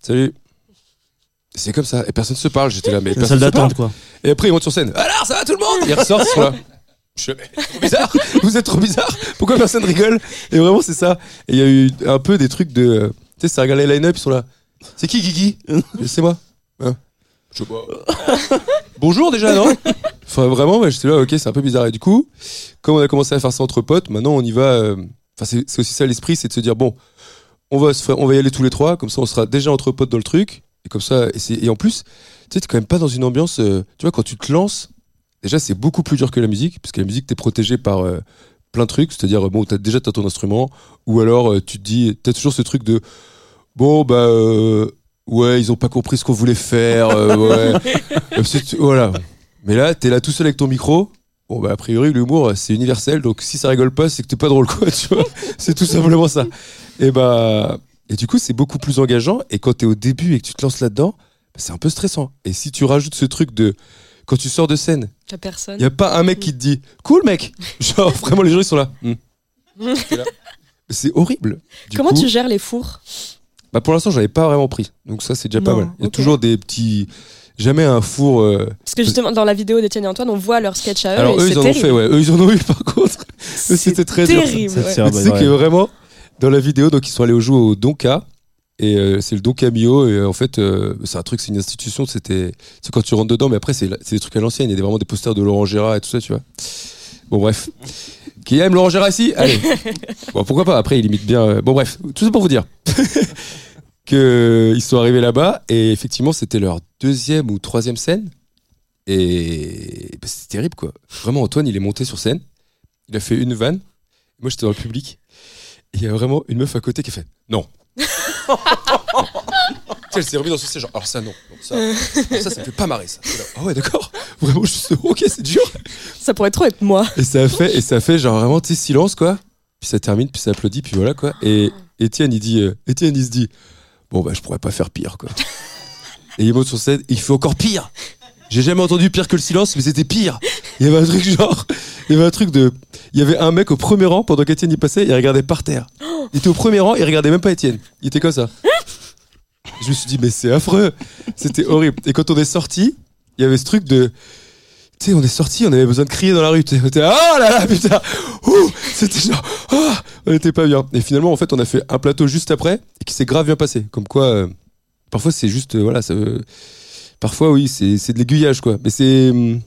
salut. C'est comme ça, et personne se parle, j'étais là, mais personne salle se parle. quoi. Et après, ils montent sur scène. Alors, ça va tout le monde? Ils ressortent, là. Je trop bizarre. Vous êtes trop bizarre. Pourquoi personne rigole Et vraiment, c'est ça. Et il y a eu un peu des trucs de. euh, Tu sais, ça regarde les line-up, ils sont là. C'est qui, Guigui C'est moi. Hein Je sais pas. Bonjour déjà, non Enfin, vraiment, ouais, j'étais là, ok, c'est un peu bizarre. Et du coup, comme on a commencé à faire ça entre potes, maintenant on y va. euh, Enfin, c'est c'est aussi ça l'esprit, c'est de se dire, bon, on va, se faire- on va y aller tous les trois, comme ça on sera déjà entre potes dans le truc. Et comme ça, et, c'est- et en plus, tu sais, t'es quand même pas dans une ambiance. euh, tu vois, quand tu te lances, déjà c'est beaucoup plus dur que la musique, parce que la musique, t'es protégé par euh, plein de trucs. C'est-à-dire, bon, t'as déjà t'as ton instrument, ou alors euh, tu te dis, t'as toujours ce truc de, bon, bah, euh, ouais, ils ont pas compris ce qu'on voulait faire, ouais. Voilà. Mais là, t'es là tout seul avec ton micro. Bon, bah, a priori, l'humour, c'est universel, donc si ça rigole pas, c'est que t'es pas drôle, quoi, tu vois. c'est tout simplement ça. Et bah, et du coup, c'est beaucoup plus engageant. Et quand t'es au début et que tu te lances là-dedans, bah, c'est un peu stressant. Et si tu rajoutes ce truc de, quand tu sors de scène, T'as personne. y a pas un mec qui te dit, cool, mec. Genre, vraiment, les gens, ils sont là. Hmm. T'es là. C'est horrible. Du Comment coup, tu gères les fours? Bah pour l'instant, j'avais pas vraiment pris. Donc ça, c'est déjà pas Non, mal. Il y a ok. toujours des petits, jamais un four. euh, Parce que justement, dans la vidéo d'Étienne et Antoine, on voit leur sketch à eux. Alors et eux, c'est ils en ont terrible. fait, ouais. Eux, ils en ont eu, par contre. C'était très dur. terrible. Ça ouais. tient. Mais tu sais ouais. que vraiment, dans la vidéo, donc ils sont allés au jouer au Donka. Et euh, c'est le Donka Mio. Et euh, en fait, euh, c'est un truc, c'est une institution. C'était, c'est quand tu rentres dedans, mais après, c'est c'est des trucs à l'ancienne. Il y a vraiment des posters de Laurent Gérard et tout ça, tu vois. Bon, bref. Qui aime Laurent Gérard ici? Allez. Bon, pourquoi pas? Après, il imite bien. euh, Bon, bref. Tout ça pour vous dire. que ils sont arrivés là-bas. Et effectivement, c'était leur deuxième ou troisième scène. Et bah, c'était terrible, quoi. Vraiment, Antoine, il est monté sur scène. Il a fait une vanne. Moi, j'étais dans le public. Et il y a vraiment une meuf à côté qui a fait Non. Tu sais, Elle s'est remise dans son siège. genre, Alors, ça, non. non, ça, alors ça, ça me fait pas marrer, ça. Ah ouais, d'accord. Vraiment, je suis ok, c'est dur. Ça pourrait trop être moi. Et ça fait, et ça fait genre vraiment, tu silence, quoi. Puis ça termine, puis ça applaudit, puis voilà, quoi. Et Étienne, il dit, euh, Étienne, il se dit, bon, bah, je pourrais pas faire pire, quoi. Et il monte sur scène, il fait encore pire. J'ai jamais entendu pire que le silence, mais c'était pire. Il y avait un truc genre, il y avait un truc de, il y avait un mec au premier rang pendant qu'Étienne y passait, il regardait par terre. Il était au premier rang, il regardait même pas Étienne. Il était comme ça. Je me suis dit, mais c'est affreux. C'était horrible. Et quand on est sorti, il y avait ce truc de, tu sais, on est sorti, on avait besoin de crier dans la rue. On était, oh là là, putain, c'était genre, oh on était pas bien. Et finalement, en fait, on a fait un plateau juste après et qui s'est grave bien passé. Comme quoi, euh, parfois c'est juste, euh, voilà, ça, euh, parfois oui, c'est de l'aiguillage quoi. Mais c'est hum,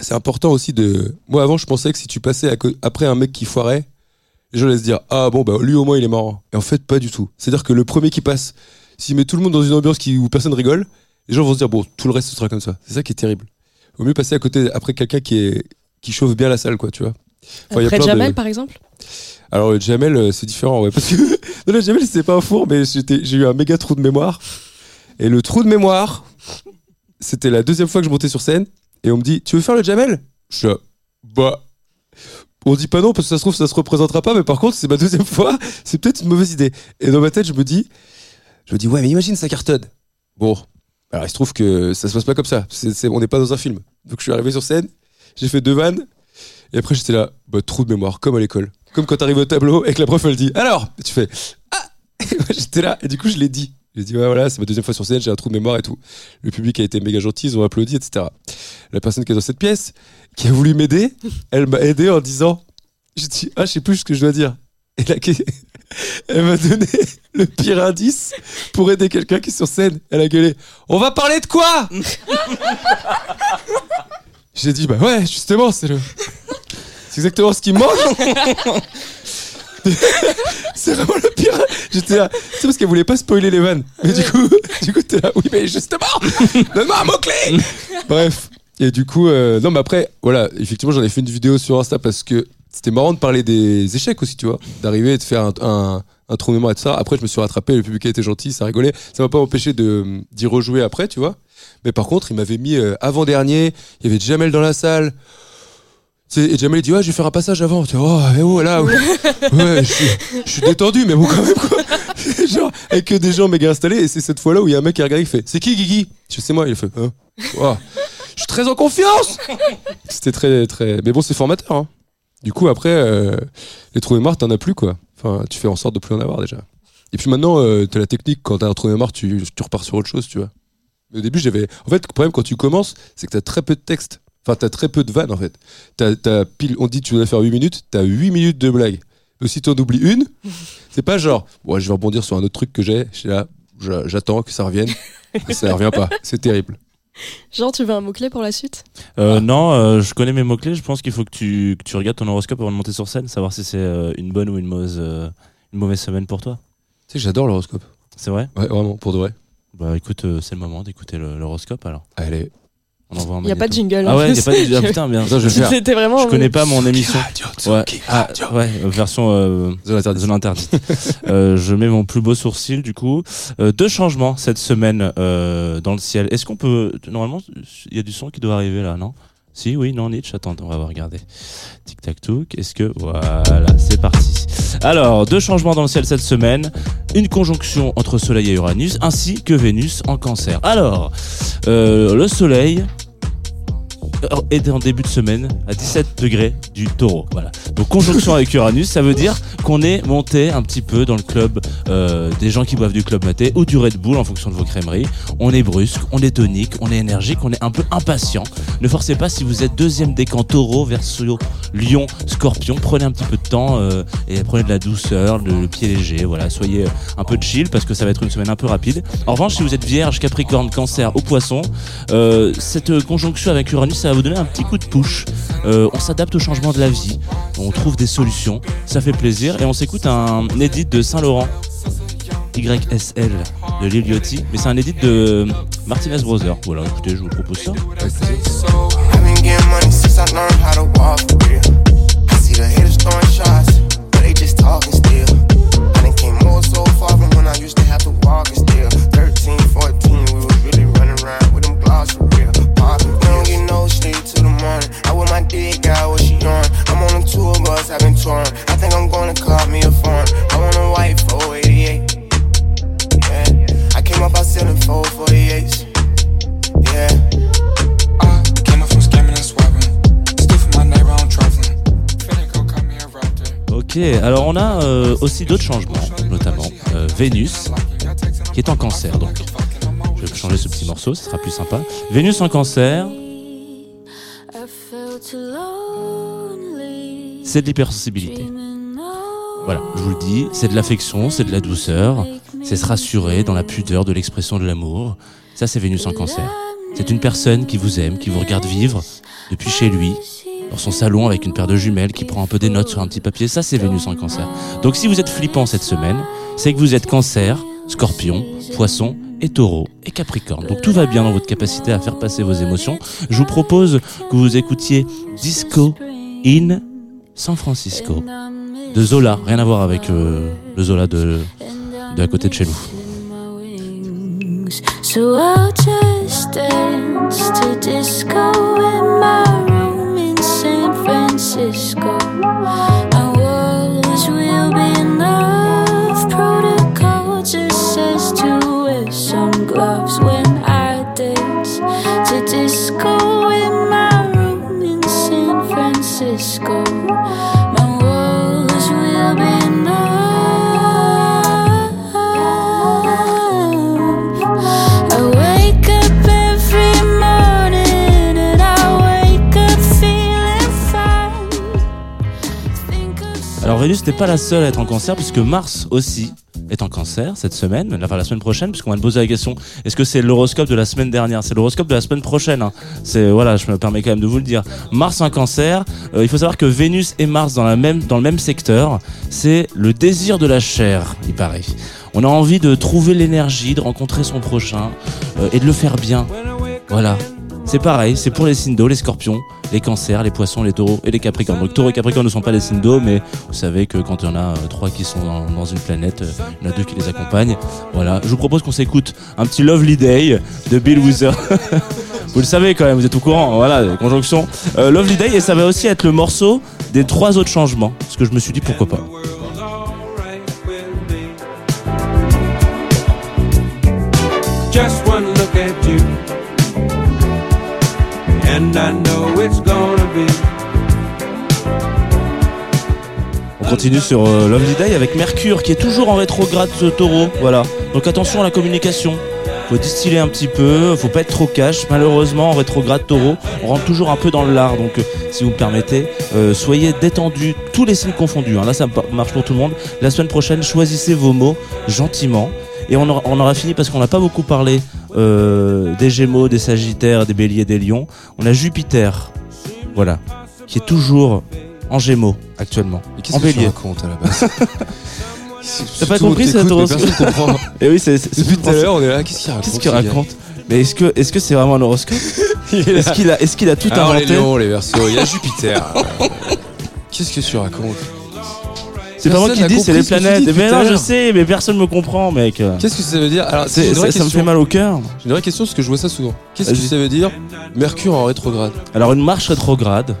c'est important aussi de. Moi avant, je pensais que si tu passais à après un mec qui foirait, les gens allaient se dire, ah bon bah lui au moins il est marrant. Et en fait, pas du tout. C'est à dire que le premier qui passe, s'il met tout le monde dans une ambiance qui, où personne rigole, les gens vont se dire bon, tout le reste ce sera comme ça. C'est ça qui est terrible. Vaut mieux passer à côté après quelqu'un qui est qui chauffe bien la salle quoi, tu vois. Enfin, il y a Après de- Jamel, par exemple? Alors le Jamel, euh, c'est différent, ouais, parce que non, le Jamel, c'était pas un four, mais j'ai eu un méga trou de mémoire. Et le trou de mémoire, c'était la deuxième fois que je montais sur scène, et on me dit, tu veux faire le Jamel? Je suis bah, on dit pas non parce que ça se trouve ça se représentera pas, mais par contre c'est ma deuxième fois, c'est peut-être une mauvaise idée. Et dans ma tête, je me dis, je me dis ouais, mais imagine ça cartonne. Bon, alors il se trouve que ça se passe pas comme ça. C'est- on n'est pas dans un film. Donc je suis arrivé sur scène, j'ai fait deux vannes, et après j'étais là, bah, trou de mémoire, comme à l'école. Comme quand t'arrives au tableau et que la prof elle dit alors, tu fais ah, j'étais là et du coup je l'ai dit. J'ai dit ouais voilà c'est ma deuxième fois sur scène, j'ai un trou de mémoire et tout. Le public a été méga gentil, ils ont applaudi etc. La personne qui est dans cette pièce, qui a voulu m'aider, elle m'a aidé en disant, je dis ah je sais plus ce que je dois dire. Et là elle m'a donné le pire indice pour aider quelqu'un qui est sur scène. Elle a gueulé on va parler de quoi? J'ai dit bah ouais justement c'est le c'est exactement ce qui me manque. c'est vraiment le pire. C'est parce qu'elle voulait pas spoiler les vannes. Mais du coup, du coup, t'es là. Oui, mais justement, donne-moi un mot-clé. Bref. Et du coup, euh, non, mais après, voilà, effectivement, j'en ai fait une vidéo sur Insta parce que c'était marrant de parler des échecs aussi, tu vois. D'arriver et de faire un, un, un mémoire et tout ça. Après, je me suis rattrapé, le public a été gentil, ça rigolait. Ça m'a pas empêché d'y rejouer après, tu vois. Mais par contre, il m'avait mis euh, avant-dernier, il y avait Jamel dans la salle. Sais, Et Jamel il dit ouais je vais faire un passage avant. Oh, mais oh là, ouais, ouais, je, suis, je suis détendu mais bon quand même quoi. Genre avec que des gens méga installés et c'est cette fois là où il y a un mec qui a regardé qui fait c'est qui Guigui? Je c'est moi il fait Hein? Oh, je suis très en confiance. C'était très très mais bon c'est formateur. Hein. Du coup après euh, les trous de mémoire t'en as plus quoi. Enfin tu fais en sorte de plus en avoir déjà. Et puis maintenant euh, t'as la technique quand t'as un trou de mémoire tu, tu repars sur autre chose tu vois. Mais au début j'avais en fait le problème quand tu commences c'est que t'as très peu de texte. Enfin, t'as très peu de vannes en fait. T'as, t'as pile, on dit tu dois faire 8 minutes, t'as 8 minutes de blague. Si t'en oublies une, c'est pas genre, ouais, je vais rebondir sur un autre truc que j'ai, je suis là, j'a- j'attends que ça revienne. Ça revient pas, c'est terrible. Genre, tu veux un mot-clé pour la suite? Euh, non, euh, je connais mes mots-clés. Je pense qu'il faut que tu, que tu regardes ton horoscope avant de monter sur scène, savoir si c'est euh, une bonne ou une mauvaise, euh, une mauvaise semaine pour toi. Tu sais, j'adore l'horoscope. C'est vrai? Ouais, vraiment, pour de vrai. Bah écoute, euh, c'est le moment d'écouter l'horoscope alors. Allez. On envoie un Il n'y a pas de jingle. Ah ouais, il plus. y a pas de. Ah putain, bien. Attends, je vais faire. C'était vraiment. Je connais pas mon émission. Ouais. Ah, ouais, euh, version euh, Zone interdite. zone interdite. Euh, je mets mon plus beau sourcil du coup. Euh, deux changements cette semaine euh, dans le ciel. Est-ce qu'on peut normalement il y a du son qui doit arriver là, non? Si, oui, non, Nietzsche. Attends, on va regarder. Tic tac touc. Est-ce que voilà, c'est parti. Alors, deux changements dans le ciel cette semaine. Une conjonction entre Soleil et Uranus, ainsi que Vénus en Cancer. Alors, euh, le Soleil est en début de semaine à 17 degrés du taureau. Voilà. Donc conjonction avec Uranus, ça veut dire qu'on est monté un petit peu dans le club euh, des gens qui boivent du club maté ou du Red Bull en fonction de vos crèmeries. On est brusque, on est tonique, on est énergique, on est un peu impatient. Ne forcez pas si vous êtes deuxième décan taureau versus lion, scorpion. Prenez un petit peu de temps euh, et prenez de la douceur, le, le pied léger. Voilà, soyez un peu chill parce que ça va être une semaine un peu rapide. En revanche, si vous êtes vierge, capricorne, cancer ou poisson, euh, cette conjonction avec Uranus, ça va vous donner un petit coup de push. Euh, on s'adapte au changement de la vie, on trouve des solutions, ça fait plaisir et on s'écoute un édit de Saint-Laurent. YSL de Lil Yachty, mais c'est un édit de Martinez Brothers. Voilà, écoutez, je vous propose ça. Dick guy, what she on? I'm on a tour bus, I've been touring. I think I'm gonna call me a phone. I want a white 488. Yeah, I came up out selling 448s. Yeah. I came up from scamming and swapping. Still for my neighbor, I'm trifling. Finna go cut me a raptor. Ok, alors on a euh, aussi d'autres changements, notamment euh, Vénus, qui est en cancer. Donc, je vais changer ce petit morceau, ce sera plus sympa. Vénus en cancer, c'est de l'hypersensibilité. Voilà, je vous le dis, c'est de l'affection, c'est de la douceur, c'est se rassurer dans la pudeur de l'expression de l'amour. Ça, c'est Vénus en cancer. C'est une personne qui vous aime, qui vous regarde vivre depuis chez lui, dans son salon avec une paire de jumelles, qui prend un peu des notes sur un petit papier. Ça, c'est Vénus en cancer. Donc, si vous êtes flippant cette semaine, c'est que vous êtes cancer, scorpion, poisson et taureau et capricorne. Donc, tout va bien dans votre capacité à faire passer vos émotions. Je vous propose que vous écoutiez Disco in San Francisco de Zola. Rien à voir avec euh, le Zola de, de à côté de chez nous. So I'll just dance to disco in my room in San Francisco. My walls will be enough. Protocol just says to wear some gloves Vénus n'est pas la seule à être en cancer puisque Mars aussi est en cancer cette semaine, enfin la semaine prochaine, puisqu'on va te poser la question est-ce que c'est l'horoscope de la semaine dernière? C'est l'horoscope de la semaine prochaine. hein. Voilà, je me permets quand même de vous le dire. Mars en cancer. euh, il faut savoir que Vénus et Mars dans le même secteur, c'est le désir de la chair, il paraît. On a envie de trouver l'énergie, de rencontrer son prochain euh, et de le faire bien. Voilà. C'est pareil, c'est pour les signes les scorpions, les cancers, les poissons, les taureaux et les capricornes. Donc taureaux et capricornes ne sont pas les signes d'eau, mais vous savez que quand il y en a euh, trois qui sont dans, une planète, euh, il y en a deux qui les accompagnent. Voilà, je vous propose qu'on s'écoute un petit Lovely Day de Bill Wither. vous le savez quand même, vous êtes au courant, voilà, conjonction. Euh, Lovely Day, et ça va aussi être le morceau des trois autres changements. Parce que je me suis dit pourquoi pas. On continue sur euh, Lovely Day avec Mercure qui est toujours en rétrograde taureau. Voilà. Donc attention à la communication. Faut distiller un petit peu, faut pas être trop cash. Malheureusement, en rétrograde taureau, on rentre toujours un peu dans le lard. Donc, euh, si vous me permettez, euh, soyez détendus, tous les signes confondus. hein. Là, ça marche pour tout le monde. La semaine prochaine, choisissez vos mots gentiment. Et on aura fini parce qu'on n'a pas beaucoup parlé euh, des Gémeaux, des Sagittaires, des Béliers, des Lions. On a Jupiter, voilà, qui est toujours en Gémeaux actuellement. Mais qu'est-ce En que tu bélier. racontes à la base T'as pas compris cette horoscope. Et oui, c'est Depuis tout à l'heure, on est là. Qu'est-ce qu'il raconte Qu'est-ce qu'il raconte Mais est-ce que est-ce que c'est vraiment un horoscope Est-ce qu'il a est-ce qu'il a tout Alors, les inventé lions, les versos, il y a Jupiter. Qu'est-ce que tu racontes C'est pas moi qui dis, c'est les planètes. Mais non, je sais, mais personne me comprend, mec. Qu'est-ce que ça veut dire Alors, C'est- ça, ça me fait mal au cœur. J'ai une vraie question parce que je vois ça souvent. Qu'est-ce que ça veut dire Mercure en rétrograde Alors une marche rétrograde.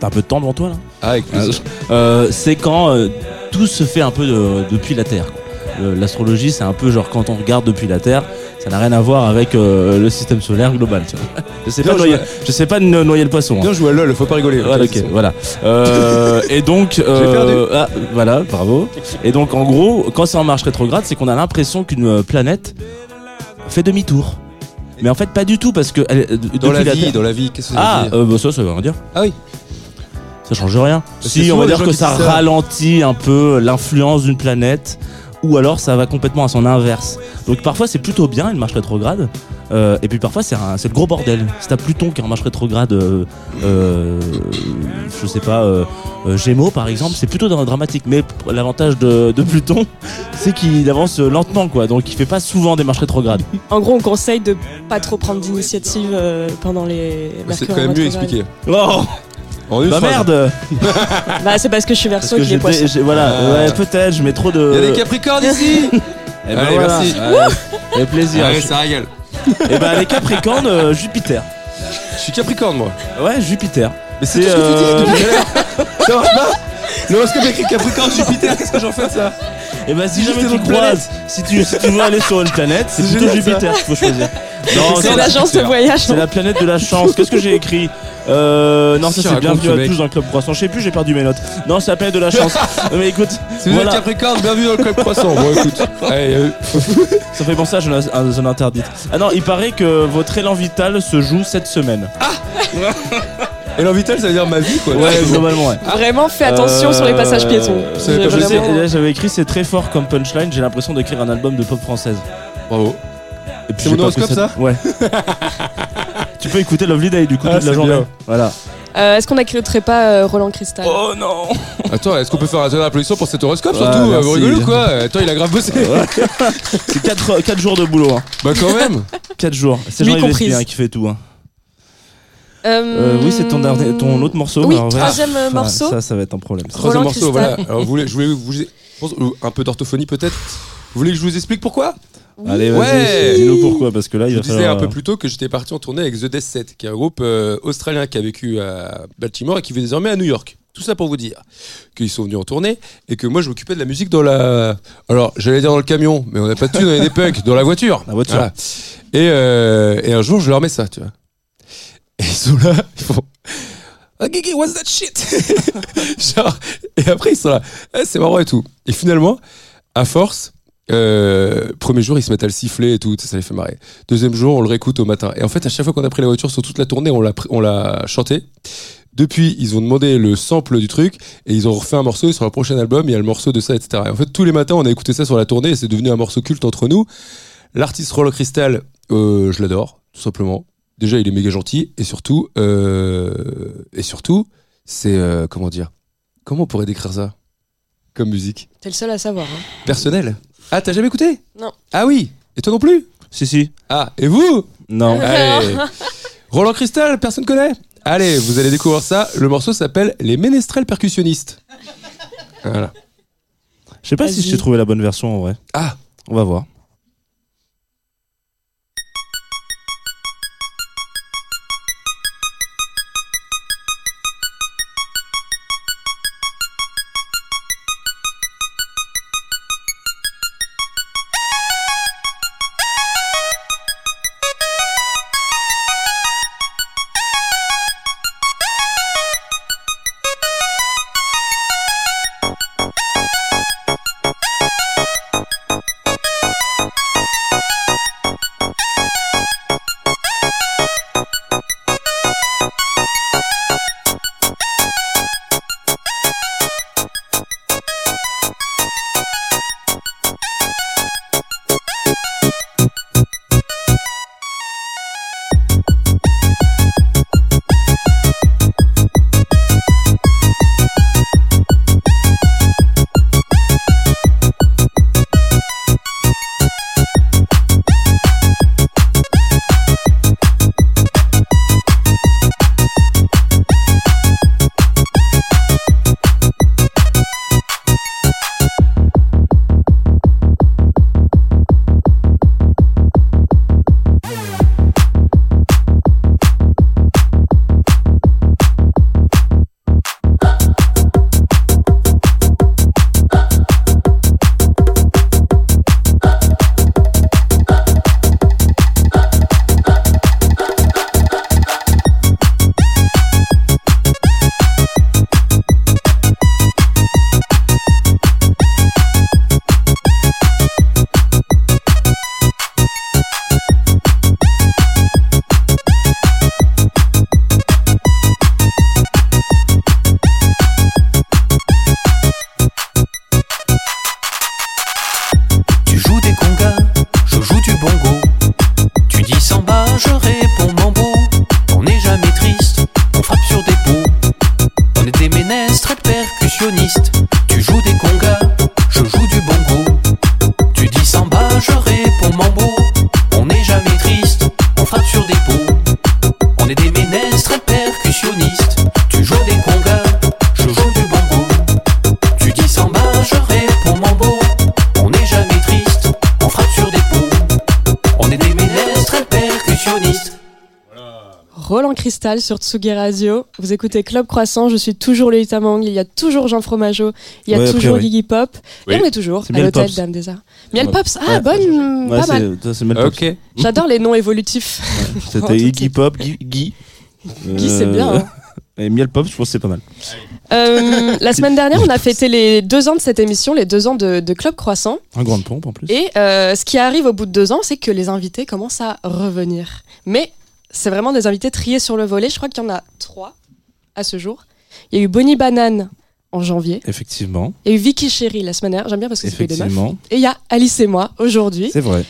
T'as un peu de temps devant toi là Ah, avec plaisir. Euh, C'est quand euh, tout se fait un peu de- depuis la Terre. L'astrologie, c'est un peu genre quand on regarde depuis la Terre, Ça n'a rien à voir avec euh, le système solaire global. Tu vois. Je sais Bien pas joué. noyer, je sais pas no- noyer le poisson. hein. Bien joué à LOL, faut pas rigoler. Voilà, ok, voilà. Euh, et donc, euh, ah, voilà, bravo. Et donc, en gros, quand c'est en marche rétrograde, c'est qu'on a l'impression qu'une planète fait demi-tour. Mais en fait, pas du tout, parce que elle- Dans la vie, Terre- dans la vie, qu'est-ce que ça Ah, veut dire bah, ça, ça veut rien dire. Ah oui. Ça change rien. Si, on va dire que ça- ralentit un peu l'influence d'une planète, ou alors ça va complètement à son inverse. Donc parfois c'est plutôt bien une marche rétrograde, euh, et puis parfois c'est un- c'est le gros bordel. Si t'as Pluton qui est en marche rétrograde, euh, euh, je sais pas, euh, euh, Gémeaux par exemple, c'est plutôt dra- dramatique. Mais l'avantage de, de Pluton, c'est qu'il avance lentement, quoi. Donc il fait pas souvent des marches rétrogrades. En gros, on conseille de pas trop prendre d'initiative euh, pendant les. C'est quand même mieux expliqué. Oh En une Bah phrase. merde Bah, c'est parce que je suis verso que qu'il est poisson. j'ai- voilà, Ah. ouais, peut-être, je mets trop de. Il y a des Capricornes ici Eh ben Allez, voilà. merci. Ouais, avec plaisir. Allez, ça régale. Et ben les Capricornes, euh, Jupiter. Je suis Capricorne, moi. Ouais, Jupiter. Mais c'est C'est, tout ce que tu euh, dis depuis tout à l'heure. Ça marche pas L'horoscope écrit Capricorne, Jupiter, qu'est-ce que j'en fais de ça? Et ben si jamais tu croises, si tu, si tu veux aller sur une planète, c'est plutôt. Jupiter qu'il faut choisir. Non, C'est c'est une agence de voyage. c'est la planète de la chance. Qu'est-ce que j'ai écrit? Euh, Non, ça c'est bienvenue à mec tous dans le club croissant. Je sais plus, j'ai perdu mes notes. Non, c'est la planète de la chance. Mais écoute, Si vous êtes Capricorne, bienvenue dans le club croissant. Bon, écoute. Allez, euh, ça fait penser à zone, interdite. Ah non, il paraît que votre élan vital se joue cette semaine. Et l'envital, ça veut dire ma vie, quoi. Ouais, globalement, ouais. Vraiment, fais attention sur les passages Euh, piétons. vous savez J'ai pas, je Je sais, vraiment- là, j'avais écrit c'est très fort comme punchline, j'ai l'impression d'écrire un album de pop française. Bravo. Et puis C'est j'ai mon pas pris horoscope, ça Ouais. tu peux écouter Lovely Day du coup Ah, toute la c'est journée. bien. Voilà. Euh, Est-ce qu'on n'accueillerait pas euh, Roland Cristal? Oh non Attends, est-ce qu'on peut faire un tonnerre d'applaudissements pour cet horoscope Ouais, surtout. Vous rigolez ou quoi Attends, il a grave bossé. C'est 4, jours de boulot. Hein. Bah quand même. 4 jours. C'est Lui Jean-Yves comprise. Espien qui fait tout. Hein. Euh, Euh, oui, c'est ton, autre morceau. Oui, mais troisième euh, morceau. Ça, ça va être un problème. Troisième Roland morceau, voilà. Alors, vous voulez, je voulais vous, euh, un peu d'orthophonie peut-être. Vous voulez que je vous explique pourquoi? Allez, vas-y, Ouais. dis-nous pourquoi, parce que là, il Je va disais falloir... un peu plus tôt que j'étais parti en tournée avec The Death Set, qui est un groupe euh, australien qui a vécu à Baltimore et qui vit désormais à New York. Tout ça pour vous dire qu'ils sont venus en tournée et que moi je m'occupais de la musique dans la. Alors j'allais dire dans le camion, mais on n'a pas de thunes, on est des punks, dans la voiture. La voiture. Voilà. Et, euh, et un jour je leur mets ça, tu vois. Et ils sont là, ils font. Ah, Gigi, what's that shit? Genre, et après ils sont là, Ah, c'est marrant et tout. Et finalement, à force, euh, premier jour ils se mettent à le siffler et tout, ça les fait marrer. Deuxième jour, on le réécoute au matin. Et en fait, à chaque fois qu'on a pris la voiture sur toute la tournée, on l'a, on l'a chanté. Depuis, ils ont demandé le sample du truc et ils ont refait un morceau et sur leur prochain album. Il y a le morceau de ça, etc. Et en fait, tous les matins, on a écouté ça sur la tournée et c'est devenu un morceau culte entre nous. L'artiste Roland Crystal, euh, je l'adore, tout simplement. Déjà, il est méga gentil et surtout, euh, et surtout, c'est euh, comment dire Comment on pourrait décrire ça comme musique? T'es le seul à savoir. hein. Personnel. Ah, t'as jamais écouté? Non. Ah oui. Et toi non plus? Si, si. Ah, et vous? Non. Allez. Roland Cristal, personne connaît? Allez, vous allez découvrir ça. Le morceau s'appelle Les Ménestrels Percussionnistes. Voilà. Je sais pas si t'ai trouvé la bonne version en vrai. Ah, On va voir. Cristal sur Tsugi Radio. Vous écoutez Club Croissant, je suis toujours le Mang, il y a toujours Jean Fromageau, il y a Ouais, toujours. Iggy Pop, Oui. et on est toujours à l'hôtel. Dame des Arts. Miel Ouais. Pops, ah Ouais. bonne, Ouais, pas mal. c'est- ça, c'est Mel Pops. Ok. J'adore les noms évolutifs. C'était Tout Iggy Pop, Guy. Guy, Guy, c'est bien, hein. Et Miel Pop, je pense que c'est pas mal. Euh, la semaine dernière, on a fêté les deux ans de cette émission, les deux ans de, de Club Croissant. Un grande pompe en plus. Et euh, ce qui arrive au bout de deux ans, c'est que les invités commencent à revenir. Mais c'est vraiment des invités triés sur le volet. Je crois qu'il y en a trois à ce jour. Il y a eu Bonnie Banane en janvier. Effectivement. Il y a eu Vicky Chéri la semaine dernière. J'aime bien parce que c'est des meufs. Effectivement. Et il y a Alice et moi aujourd'hui. C'est vrai.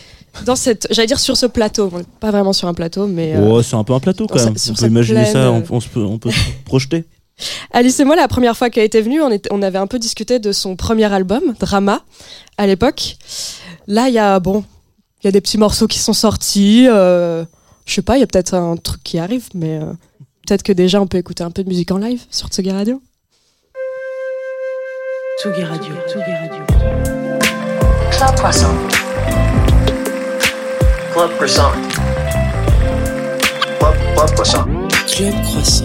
Dans cette, j'allais dire sur ce plateau. Pas vraiment sur un plateau, mais euh, Oh, c'est un peu un plateau quand même. On peut imaginer plaine, ça, on, on se peut, on peut se projeter. Alice et moi, la première fois qu'elle était venue, on, était- on avait un peu discuté de son premier album, Drama, à l'époque. Là, il y a, bon, il y a des petits morceaux qui sont sortis. euh, je sais pas, il y a peut-être un truc qui arrive, mais euh, peut-être que déjà on peut écouter un peu de musique en live sur Tsugi Radio. Tsugi Radio, Tsugi Radio. Club Croissant. Club Croissant. Club, Club Croissant. Club Croissant.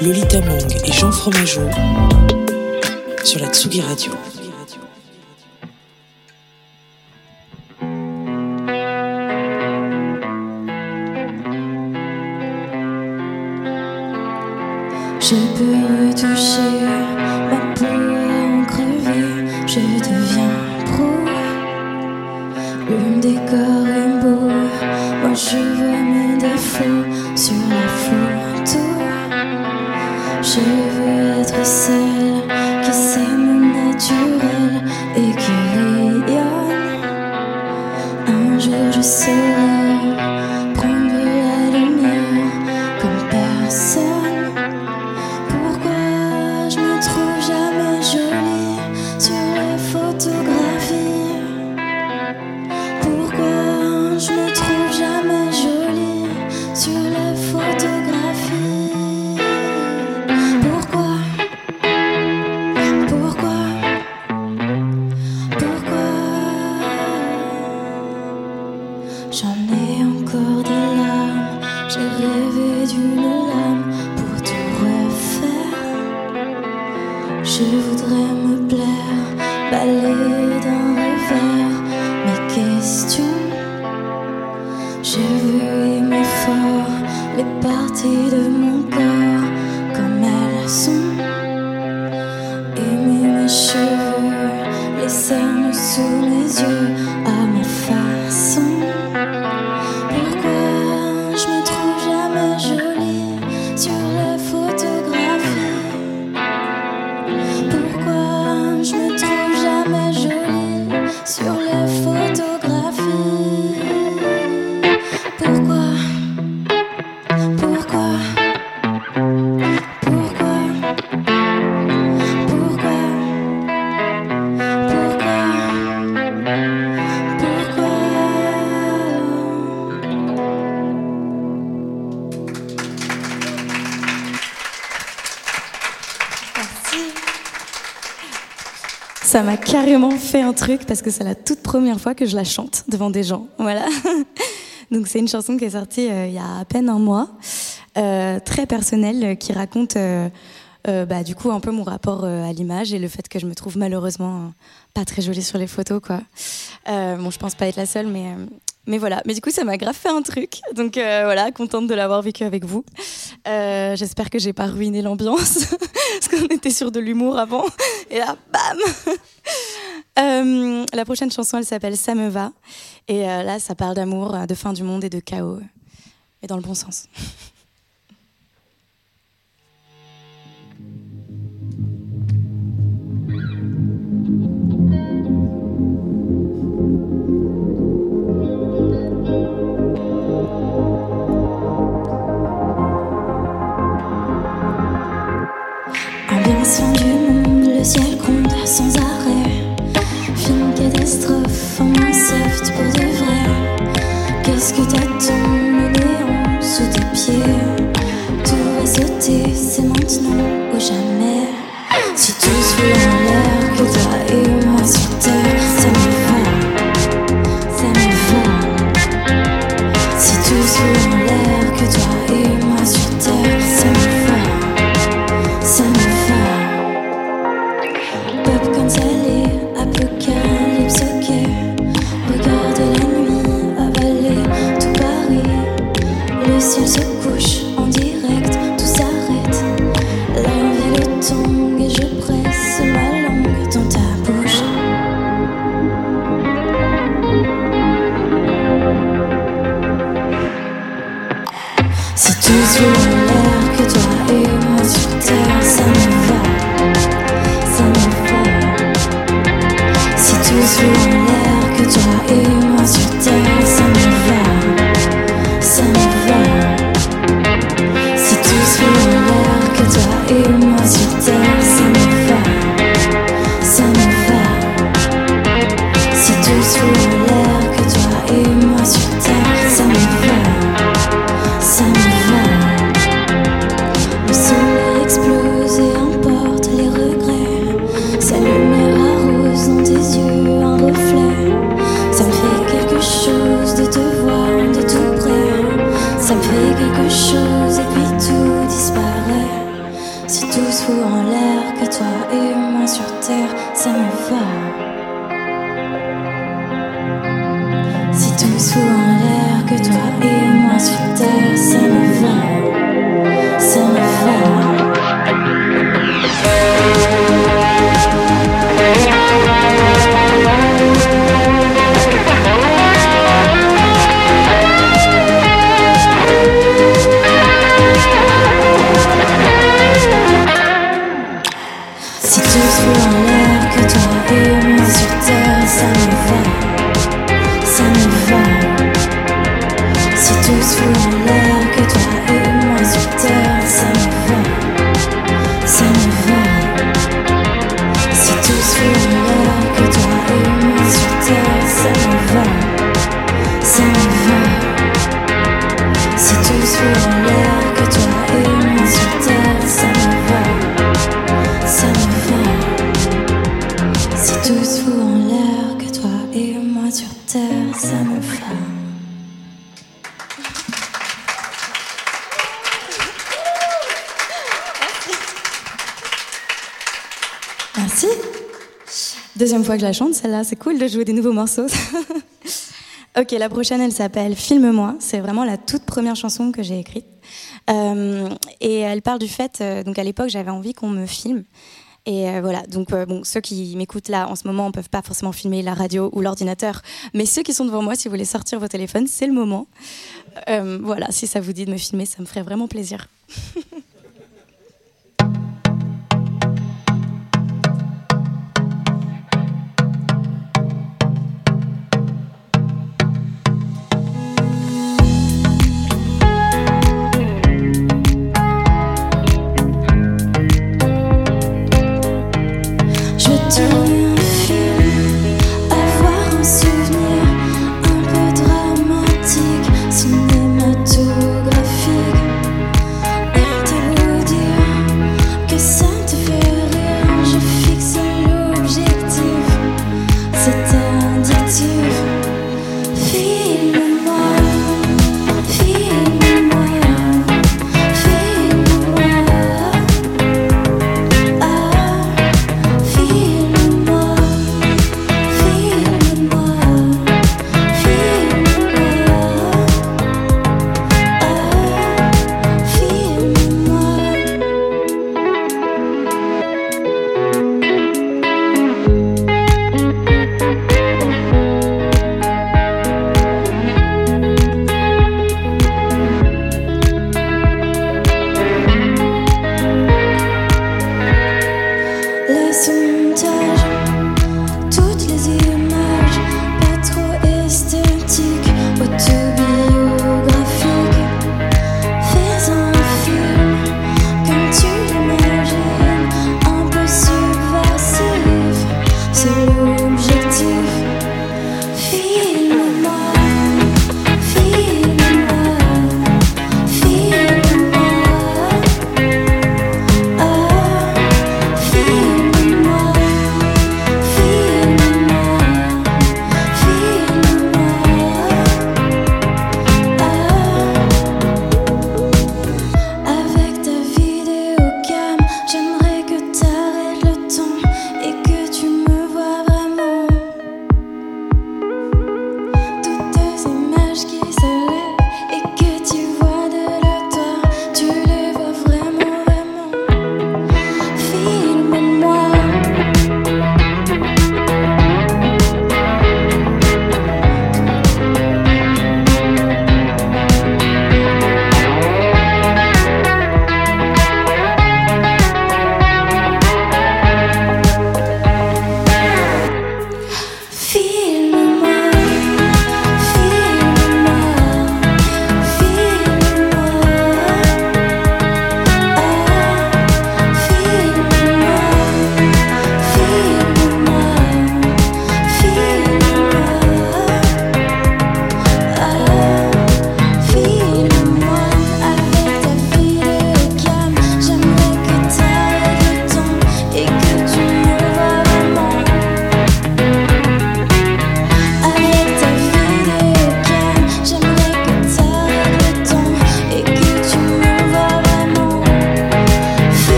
Lolita Mang et Jean Fromageau sur la Tsugi Radio. Je peux retoucher ma peau en crever, je deviens pro. Le décor est beau, moi je vois mes défauts sur la photo. Ça m'a carrément fait un truc parce que c'est la toute première fois que je la chante devant des gens. Voilà. Donc c'est une chanson qui est sortie euh, il y a à peine un mois, euh, très personnelle, euh, qui raconte bah, du coup un peu mon rapport à l'image et le fait que je me trouve malheureusement pas très jolie sur les photos. Quoi. Bon, je pense pas être la seule, mais, mais voilà. Mais du coup, ça m'a grave fait un truc. Donc euh, voilà, contente de l'avoir vécu avec vous. Euh, J'espère que j'ai pas ruiné l'ambiance parce qu'on était sur de l'humour avant. Et là, bam Euh, La prochaine chanson, elle s'appelle Ça me va. Et là, ça parle d'amour, de fin du monde et de chaos. Mais dans le bon sens. ciel gronde sans arrêt. Film catastrophe en soft pour de vrai. Qu'est-ce que t'attends, le néant sous tes pieds? Tout va sauter, c'est maintenant ou jamais. Si tous voulaient l'air que toi et moi sur. je la chante, celle-là. C'est cool de jouer des nouveaux morceaux. ok, la prochaine, elle s'appelle Filme-moi. C'est vraiment la toute première chanson que j'ai écrite. Euh, et elle parle du fait, euh, donc à l'époque, j'avais envie qu'on me filme. Et euh, voilà, donc bon, ceux qui m'écoutent là en ce moment ne peuvent pas forcément filmer la radio ou l'ordinateur, mais ceux qui sont devant moi, si vous voulez sortir vos téléphones, c'est le moment. Voilà, si ça vous dit de me filmer, ça me ferait vraiment plaisir.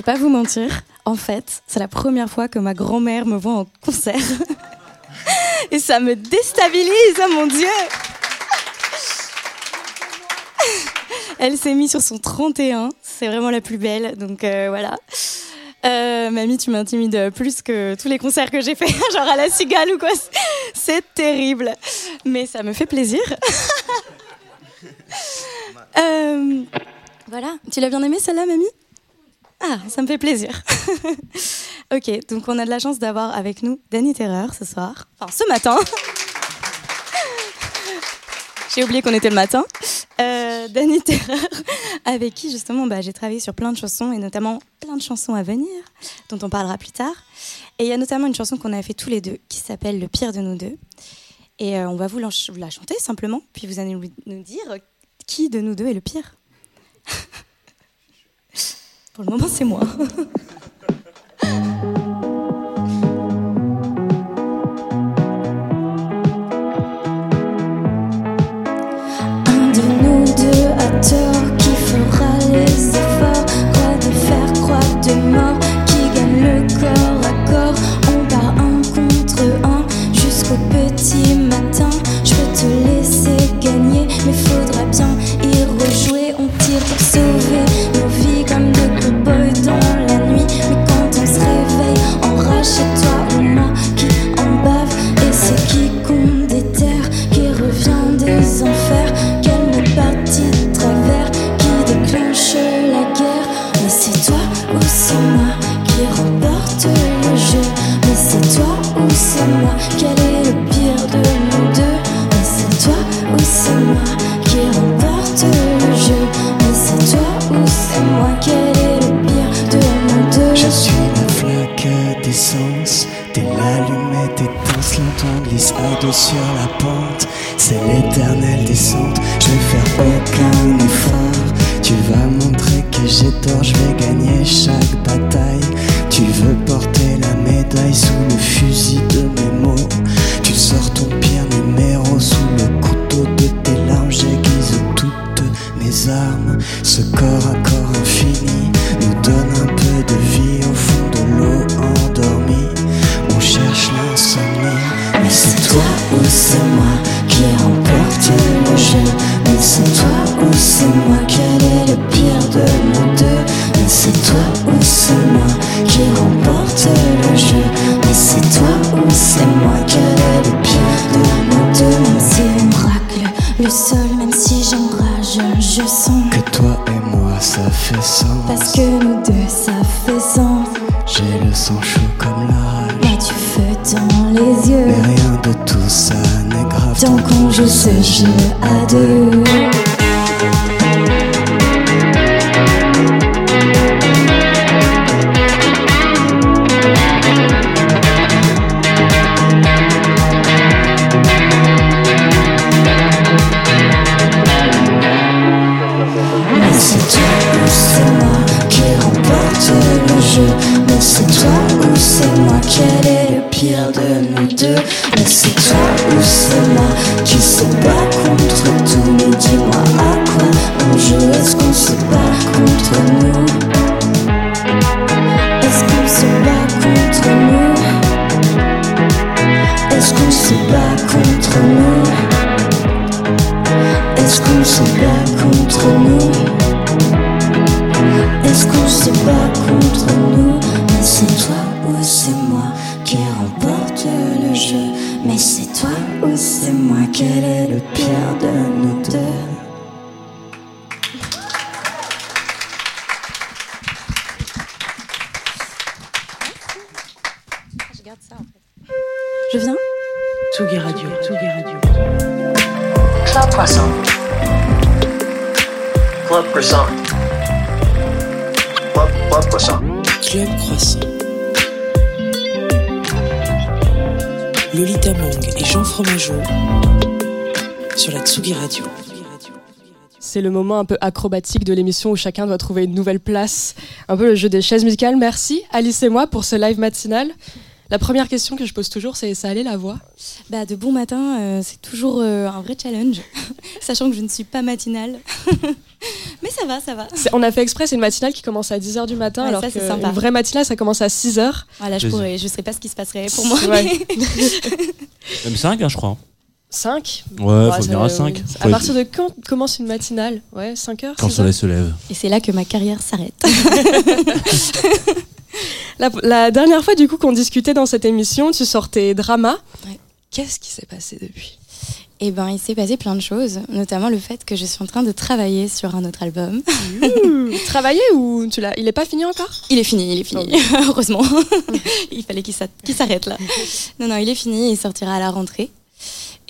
Vais pas vous mentir. En fait, c'est la première fois que ma grand-mère me voit en concert. Et ça me déstabilise, oh mon Dieu Elle s'est mise sur son 31, c'est vraiment la plus belle, donc euh, voilà. Euh, mamie, tu m'intimides plus que tous les concerts que j'ai fait, genre à la cigale ou quoi. C'est terrible, mais ça me fait plaisir. Euh, voilà, tu l'as bien aimé celle-là, mamie? Ah, ça me fait plaisir. ok, donc on a de la chance d'avoir avec nous Danny Terreur ce soir, enfin ce matin. J'ai oublié qu'on était le matin. Euh, Danny Terreur, avec qui justement bah, j'ai travaillé sur plein de chansons et notamment plein de chansons à venir, dont on parlera plus tard. Et il y a notamment une chanson qu'on a fait tous les deux qui s'appelle Le pire de nous deux. Et euh, on va vous la, vous la chanter simplement, puis vous allez nous dire qui de nous deux est le pire. Pour le moment, c'est moi. Un de nous deux a tort qui fera les efforts. Quoi de faire, croix de mort qui gagne le corps à corps. On part un contre un jusqu'au petit matin. Je peux te laisser gagner, mais faudra bien y rejouer. On tire pour sauver t'es l'allumette étincelante, on glisse à dos sur la pente. C'est l'éternelle descente, je vais faire aucun effort. Tu vas montrer que j'ai tort, je vais gagner chaque joue un peu acrobatique de l'émission où chacun doit trouver une nouvelle place. Un peu le jeu des chaises musicales. Merci Alice et moi pour ce live matinal. La première question que je pose toujours, c'est ça allait la voix? Bah, de bon matin, euh, c'est toujours euh, un vrai challenge, sachant que je ne suis pas matinale. Mais ça va, ça va. On a fait exprès, c'est une matinale qui commence à 10h du matin, Ouais, alors ça, que c'est sympa. une vraie matinale, ça commence à 6h. Voilà, je pourrais, je sais pas ce qui se passerait pour moi. Ouais. Même 5, hein, je crois. 5 Ouais, faut venir à 5. À partir de quand commence une matinale Ouais, 5 heures Quand le 6 soleil se lève. Et c'est là que ma carrière s'arrête. La, la dernière fois, du coup, qu'on discutait dans cette émission, tu sortais drama. Ouais. Qu'est-ce qui s'est passé depuis? Et ben, il s'est passé plein de choses, notamment le fait que je suis en train de travailler sur un autre album. Travailler ou tu l'as Il est pas fini encore? Il est fini, il est fini. Heureusement. il fallait qu'il s'arrête là. Non, non, il est fini, il sortira à la rentrée.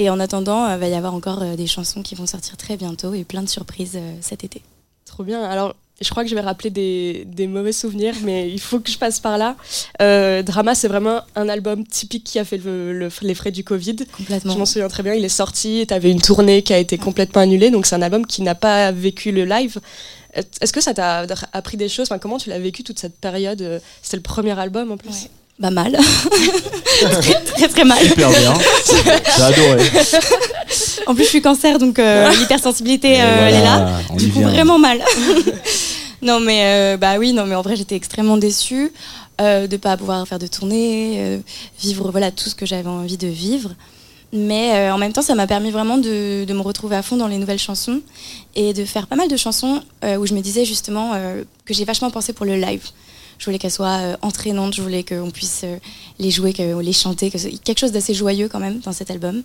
Et en attendant, il va y avoir encore euh, des chansons qui vont sortir très bientôt et plein de surprises euh, cet été. Trop bien. Alors, je crois que je vais rappeler des, des mauvais souvenirs, mais il faut que je passe par là. Euh, Drama, c'est vraiment un album typique qui a fait le- le- les frais du Covid. Complètement. Je m'en souviens très bien, il est sorti, tu avais une tournée qui a été complètement annulée, donc c'est un album qui n'a pas vécu le live. Est-ce que ça t'a appris des choses? Enfin, Comment tu l'as vécu toute cette période? Euh, C'était le premier album en plus? Ouais. Bah mal. très, très très mal. Super bien. J'ai adoré. En plus, je suis cancer, donc euh, l'hypersensibilité, Et euh, elle est là. Du coup, vient. vraiment mal. non, mais euh, bah oui, non, mais en vrai, j'étais extrêmement déçue euh, de pas pouvoir faire de tournée, vivre voilà tout ce que j'avais envie de vivre. Mais en même temps, ça m'a permis vraiment de, de me retrouver à fond dans les nouvelles chansons et de faire pas mal de chansons où je me disais justement que j'ai vachement pensé pour le live. Je voulais qu'elles soient euh, entraînantes, je voulais qu'on puisse euh, les jouer, les chanter, quelque chose d'assez joyeux quand même dans cet album.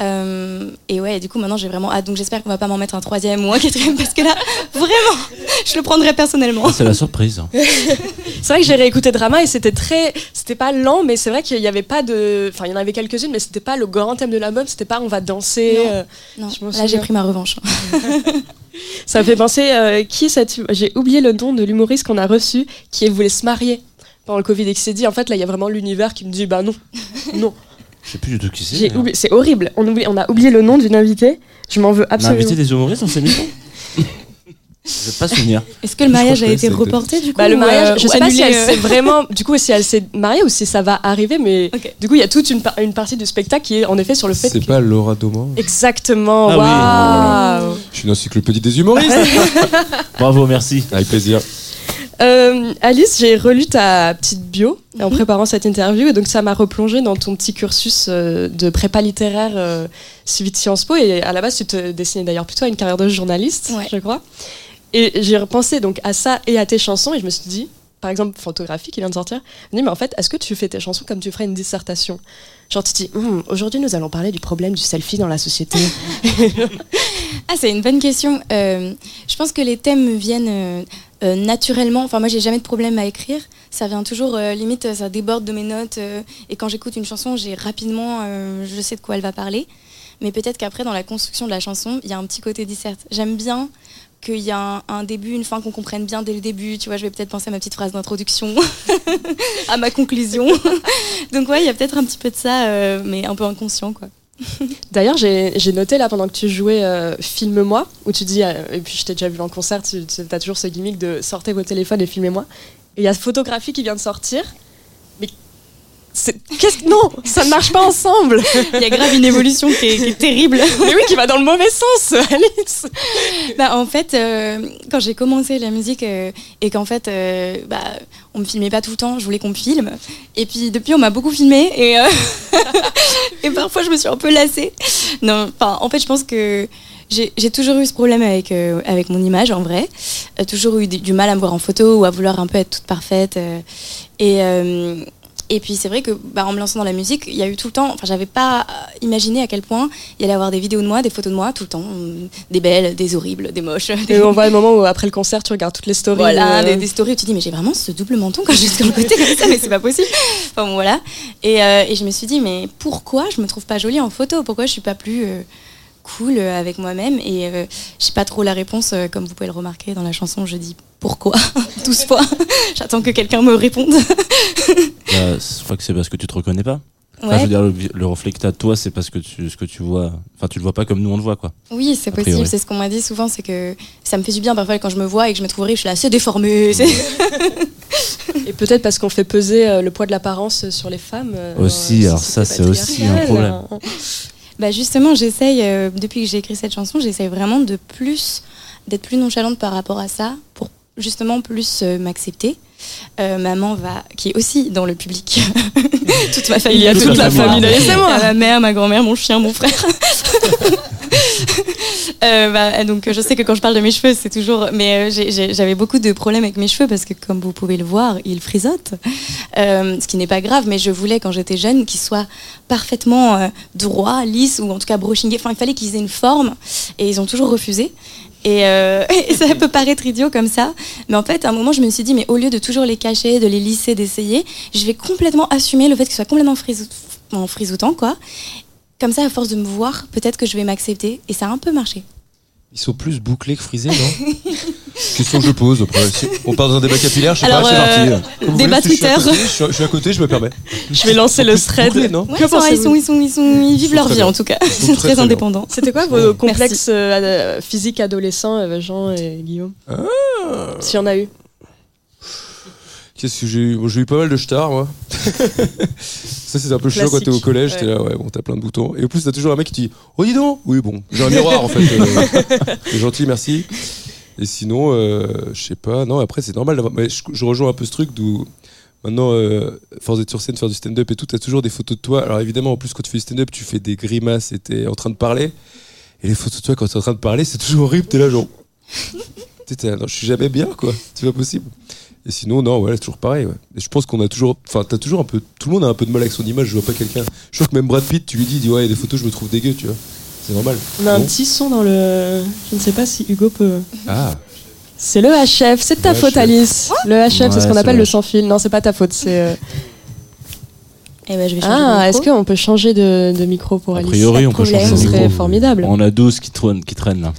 Euh, et ouais, du coup maintenant j'ai vraiment hâte, donc j'espère qu'on va pas m'en mettre un troisième ou un quatrième parce que là, vraiment, je le prendrai personnellement. C'est la surprise. C'est vrai que j'ai réécouté Drama et c'était très. C'était pas lent, mais c'est vrai qu'il y avait pas de. Enfin, il y en avait quelques-unes, mais c'était pas le grand thème de l'album, c'était pas on va danser. Non. euh, Non, Je m'en là j'ai pris ma revanche. Ça me fait penser, euh, qui est cette. J'ai oublié le nom de l'humoriste qu'on a reçu qui voulait se marier pendant le Covid et qui s'est dit en fait là il y a vraiment l'univers qui me dit bah non, non. Je sais plus du tout qui c'est. Hein. c'est horrible. On, oublie- on a oublié le nom d'une invitée. Je m'en veux On a absolument. invité des humoristes dans cette émission Je vais pas souvenir. Est-ce que le mariage a été reporté du coup Bah, le mariage, euh, je sais pas si elle euh s'est vraiment, du coup, si elle s'est mariée ou si ça va arriver, mais du coup, il y a toute une, par- une partie du spectacle qui est en effet sur le fait C'est que. pas Laura Doman Exactement, Ah waouh! Je suis une encyclopédie des humoristes Bravo, merci. Avec plaisir. Euh, Alice, j'ai relu ta petite bio en Mhm. préparant cette interview et donc ça m'a replongé dans ton petit cursus euh, de prépa littéraire euh, suivi de Sciences Po et à la base tu te dessinais d'ailleurs plutôt à une carrière de journaliste, Ouais. je crois. Et j'ai repensé donc à ça et à tes chansons et je me suis dit, par exemple Photographie qui vient de sortir, je me dis mais en fait est-ce que tu fais tes chansons comme tu ferais une dissertation? Genre tu te dis, Hum, aujourd'hui nous allons parler du problème du selfie dans la société. Ah, c'est une bonne question. Je pense que les thèmes me viennent euh, naturellement. Enfin, moi, j'ai jamais de problème à écrire. Ça vient toujours, euh, limite, ça déborde de mes notes. euh, et quand j'écoute une chanson, j'ai rapidement, je sais de quoi elle va parler. Mais peut-être qu'après, dans la construction de la chanson, il y a un petit côté disserte. J'aime bien qu'il y a un, un début, une fin qu'on comprenne bien dès le début. Tu vois, je vais peut-être penser à ma petite phrase d'introduction, à ma conclusion. Donc ouais, il y a peut-être un petit peu de ça, mais un peu inconscient, quoi. D'ailleurs, j'ai noté là pendant que tu jouais euh, Filme-moi, où tu dis, euh, et puis je t'ai déjà vu en concert, tu as toujours ce gimmick de sortez vos téléphones et filmez-moi. Et il y a photographie qui vient de sortir. Qu'est-ce que. Non, ça ne marche pas ensemble Il y a grave une évolution qui est, qui est terrible. Mais oui, qui va dans le mauvais sens, Alice Bah, en fait, euh, quand j'ai commencé la musique euh, et qu'en fait, euh, bah, on me filmait pas tout le temps, je voulais qu'on me filme. Et puis depuis, on m'a beaucoup filmé et, euh, et parfois, je me suis un peu lassée. Non, enfin, en fait, je pense que j'ai j'ai toujours eu ce problème avec, euh, avec mon image en vrai. Euh, toujours eu du, du mal à me voir en photo ou à vouloir un peu être toute parfaite. euh, et. Euh, et puis c'est vrai que bah, en me lançant dans la musique, il y a eu tout le temps, enfin j'avais pas imaginé à quel point il y allait avoir des vidéos de moi, des photos de moi tout le temps, hum, des belles, des horribles, des moches. des- Et on voit le moment où après le concert, tu regardes toutes les stories. voilà, de- des, des stories où tu dis mais j'ai vraiment ce double menton quand je suis sur le côté comme ça, mais c'est pas possible. Enfin bon voilà. Et, euh, et je me suis dit mais pourquoi je me trouve pas jolie en photo? Pourquoi je suis pas plus euh, cool euh, avec moi-même? Et euh, j'ai pas trop la réponse, euh, comme vous pouvez le remarquer dans la chanson, je dis pourquoi 12 fois. J'attends que quelqu'un me réponde. Bah, je crois que c'est parce que tu te reconnais pas. Enfin, je veux dire, le, le reflet que t'as de toi, c'est parce que tu, ce que tu vois. Enfin, tu le vois pas comme nous on le voit, quoi. Oui, c'est possible. C'est ce qu'on m'a dit souvent, c'est que ça me fait du bien parfois quand je me vois et que je me trouve riche, je suis là, c'est déformé. Et peut-être parce qu'on fait peser euh, le poids de l'apparence sur les femmes. euh, Aussi, alors ça, c'est aussi un problème. Bah justement, j'essaye, euh, depuis que j'ai écrit cette chanson, j'essaye vraiment de plus d'être plus nonchalante par rapport à ça pour justement plus euh, m'accepter. Euh, maman va, qui est aussi dans le public. toute ma famille, Il y a toute la famille. C'est moi. Ma mère, ma grand-mère, mon chien, mon frère. Euh, bah, donc je sais que quand je parle de mes cheveux, c'est toujours. Mais euh, j'avais beaucoup de problèmes avec mes cheveux parce que, comme vous pouvez le voir, ils frisotent. Euh, ce qui n'est pas grave, mais je voulais quand j'étais jeune qu'ils soient parfaitement droits, lisses ou en tout cas brushingés. Enfin, il fallait qu'ils aient une forme et ils ont toujours refusé. Et, euh, et ça peut paraître idiot comme ça, mais en fait, à un moment, je me suis dit, mais au lieu de toujours les cacher, de les lisser, d'essayer, je vais complètement assumer le fait que ce soit complètement en frisoutant, quoi. Comme ça, à force de me voir, peut-être que je vais m'accepter. Et ça a un peu marché. Ils sont plus bouclés que frisés, non? Question que je pose. Après, si on part dans un débat capillaire, je sais Alors, pas, c'est euh, parti. Débat voulez, si je suis à Twitter. côté, Je suis, je suis à côté, je me permets. Je vais lancer le thread. Non Ouais, Que ils, sont, ils, sont, ils, sont, ils, sont- ils vivent leur vie, bien. en tout cas. Ils sont très, très très indépendants. C'était quoi vos complexes euh, physiques adolescents, euh, Jean et Guillaume Ah. S'il y en a eu. Qu'est-ce que j'ai eu? Bon, J'ai eu pas mal de stars, moi. ça, c'était un peu chiant quand t'es au collège. T'es Ouais. là, ouais, bon, t'as plein de boutons. Et en plus, t'as toujours un mec qui dit Oh, dis donc Oui, bon, j'ai un miroir, en fait. Euh, c'est gentil, merci. Et sinon, euh, je sais pas. Non, après, c'est normal d'avoir. Mais je, je rejoins un peu ce truc d'où. Maintenant, euh, force d'être sur scène, faire du stand-up et tout, t'as toujours des photos de toi. Alors évidemment, en plus, quand tu fais du stand-up, tu fais des grimaces et t'es en train de parler. Et les photos de toi, quand t'es en train de parler, c'est toujours horrible. T'es là, genre. T'es non, je suis jamais bien, quoi. C'est pas possible. Et sinon, non, ouais, c'est toujours pareil. Et je pense qu'on a toujours. Enfin, t'as toujours un peu. Tout le monde a un peu de mal avec son image. Je vois pas quelqu'un. Je trouve que même Brad Pitt, tu lui dis, dit, ouais, il y a des photos, je me trouve dégueu, tu vois. C'est normal. On a un petit son dans le. Je ne sais pas si Hugo peut. Ah. C'est le HF, c'est de ta Le faute HF. Alice. Le HF, c'est ce qu'on appelle le le HF. sans fil. Non, c'est pas ta faute, c'est. euh, Et ben, je vais changer Ah, est-ce qu'on peut changer de, de micro pour A Alice? priori, on peut changer Ce de serait micro. formidable. On a 12 qui traînent, qui traînent là.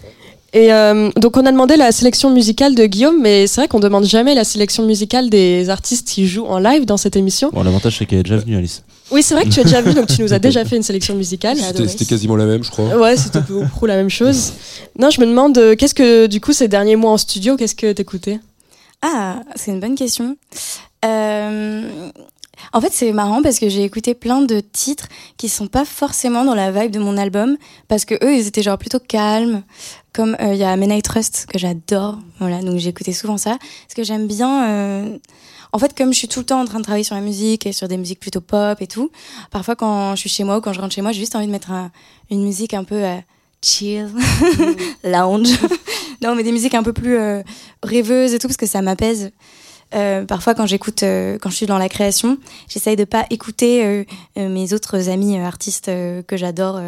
Et euh, donc on a demandé la sélection musicale de Guillaume, mais c'est vrai qu'on demande jamais la sélection musicale des artistes qui jouent en live dans cette émission. Bon, l'avantage c'est qu'elle est déjà venue, Alice. Oui, c'est vrai que tu as déjà vu, donc tu nous as déjà fait une sélection musicale. C'était c'était quasiment la même, je crois. Ouais, c'était peu ou prou la même chose. Non, je me demande, euh, qu'est-ce que, du coup, ces derniers mois en studio, qu'est-ce que t'écoutais? Ah, c'est une bonne question. Euh, En fait, c'est marrant parce que j'ai écouté plein de titres qui sont pas forcément dans la vibe de mon album parce que eux, ils étaient genre plutôt calmes. Comme euh, il y a Men I Trust que j'adore, voilà, donc j'ai écouté souvent ça. Parce que j'aime bien. euh, En fait, comme je suis tout le temps en train de travailler sur la musique et sur des musiques plutôt pop et tout, parfois quand je suis chez moi ou quand je rentre chez moi, j'ai juste envie de mettre un- une musique un peu euh, chill, lounge. non, mais des musiques un peu plus rêveuses et tout parce que ça m'apaise. Euh, parfois, quand j'écoute, euh, quand je suis dans la création, j'essaye de pas écouter euh, mes autres amis artistes que j'adore,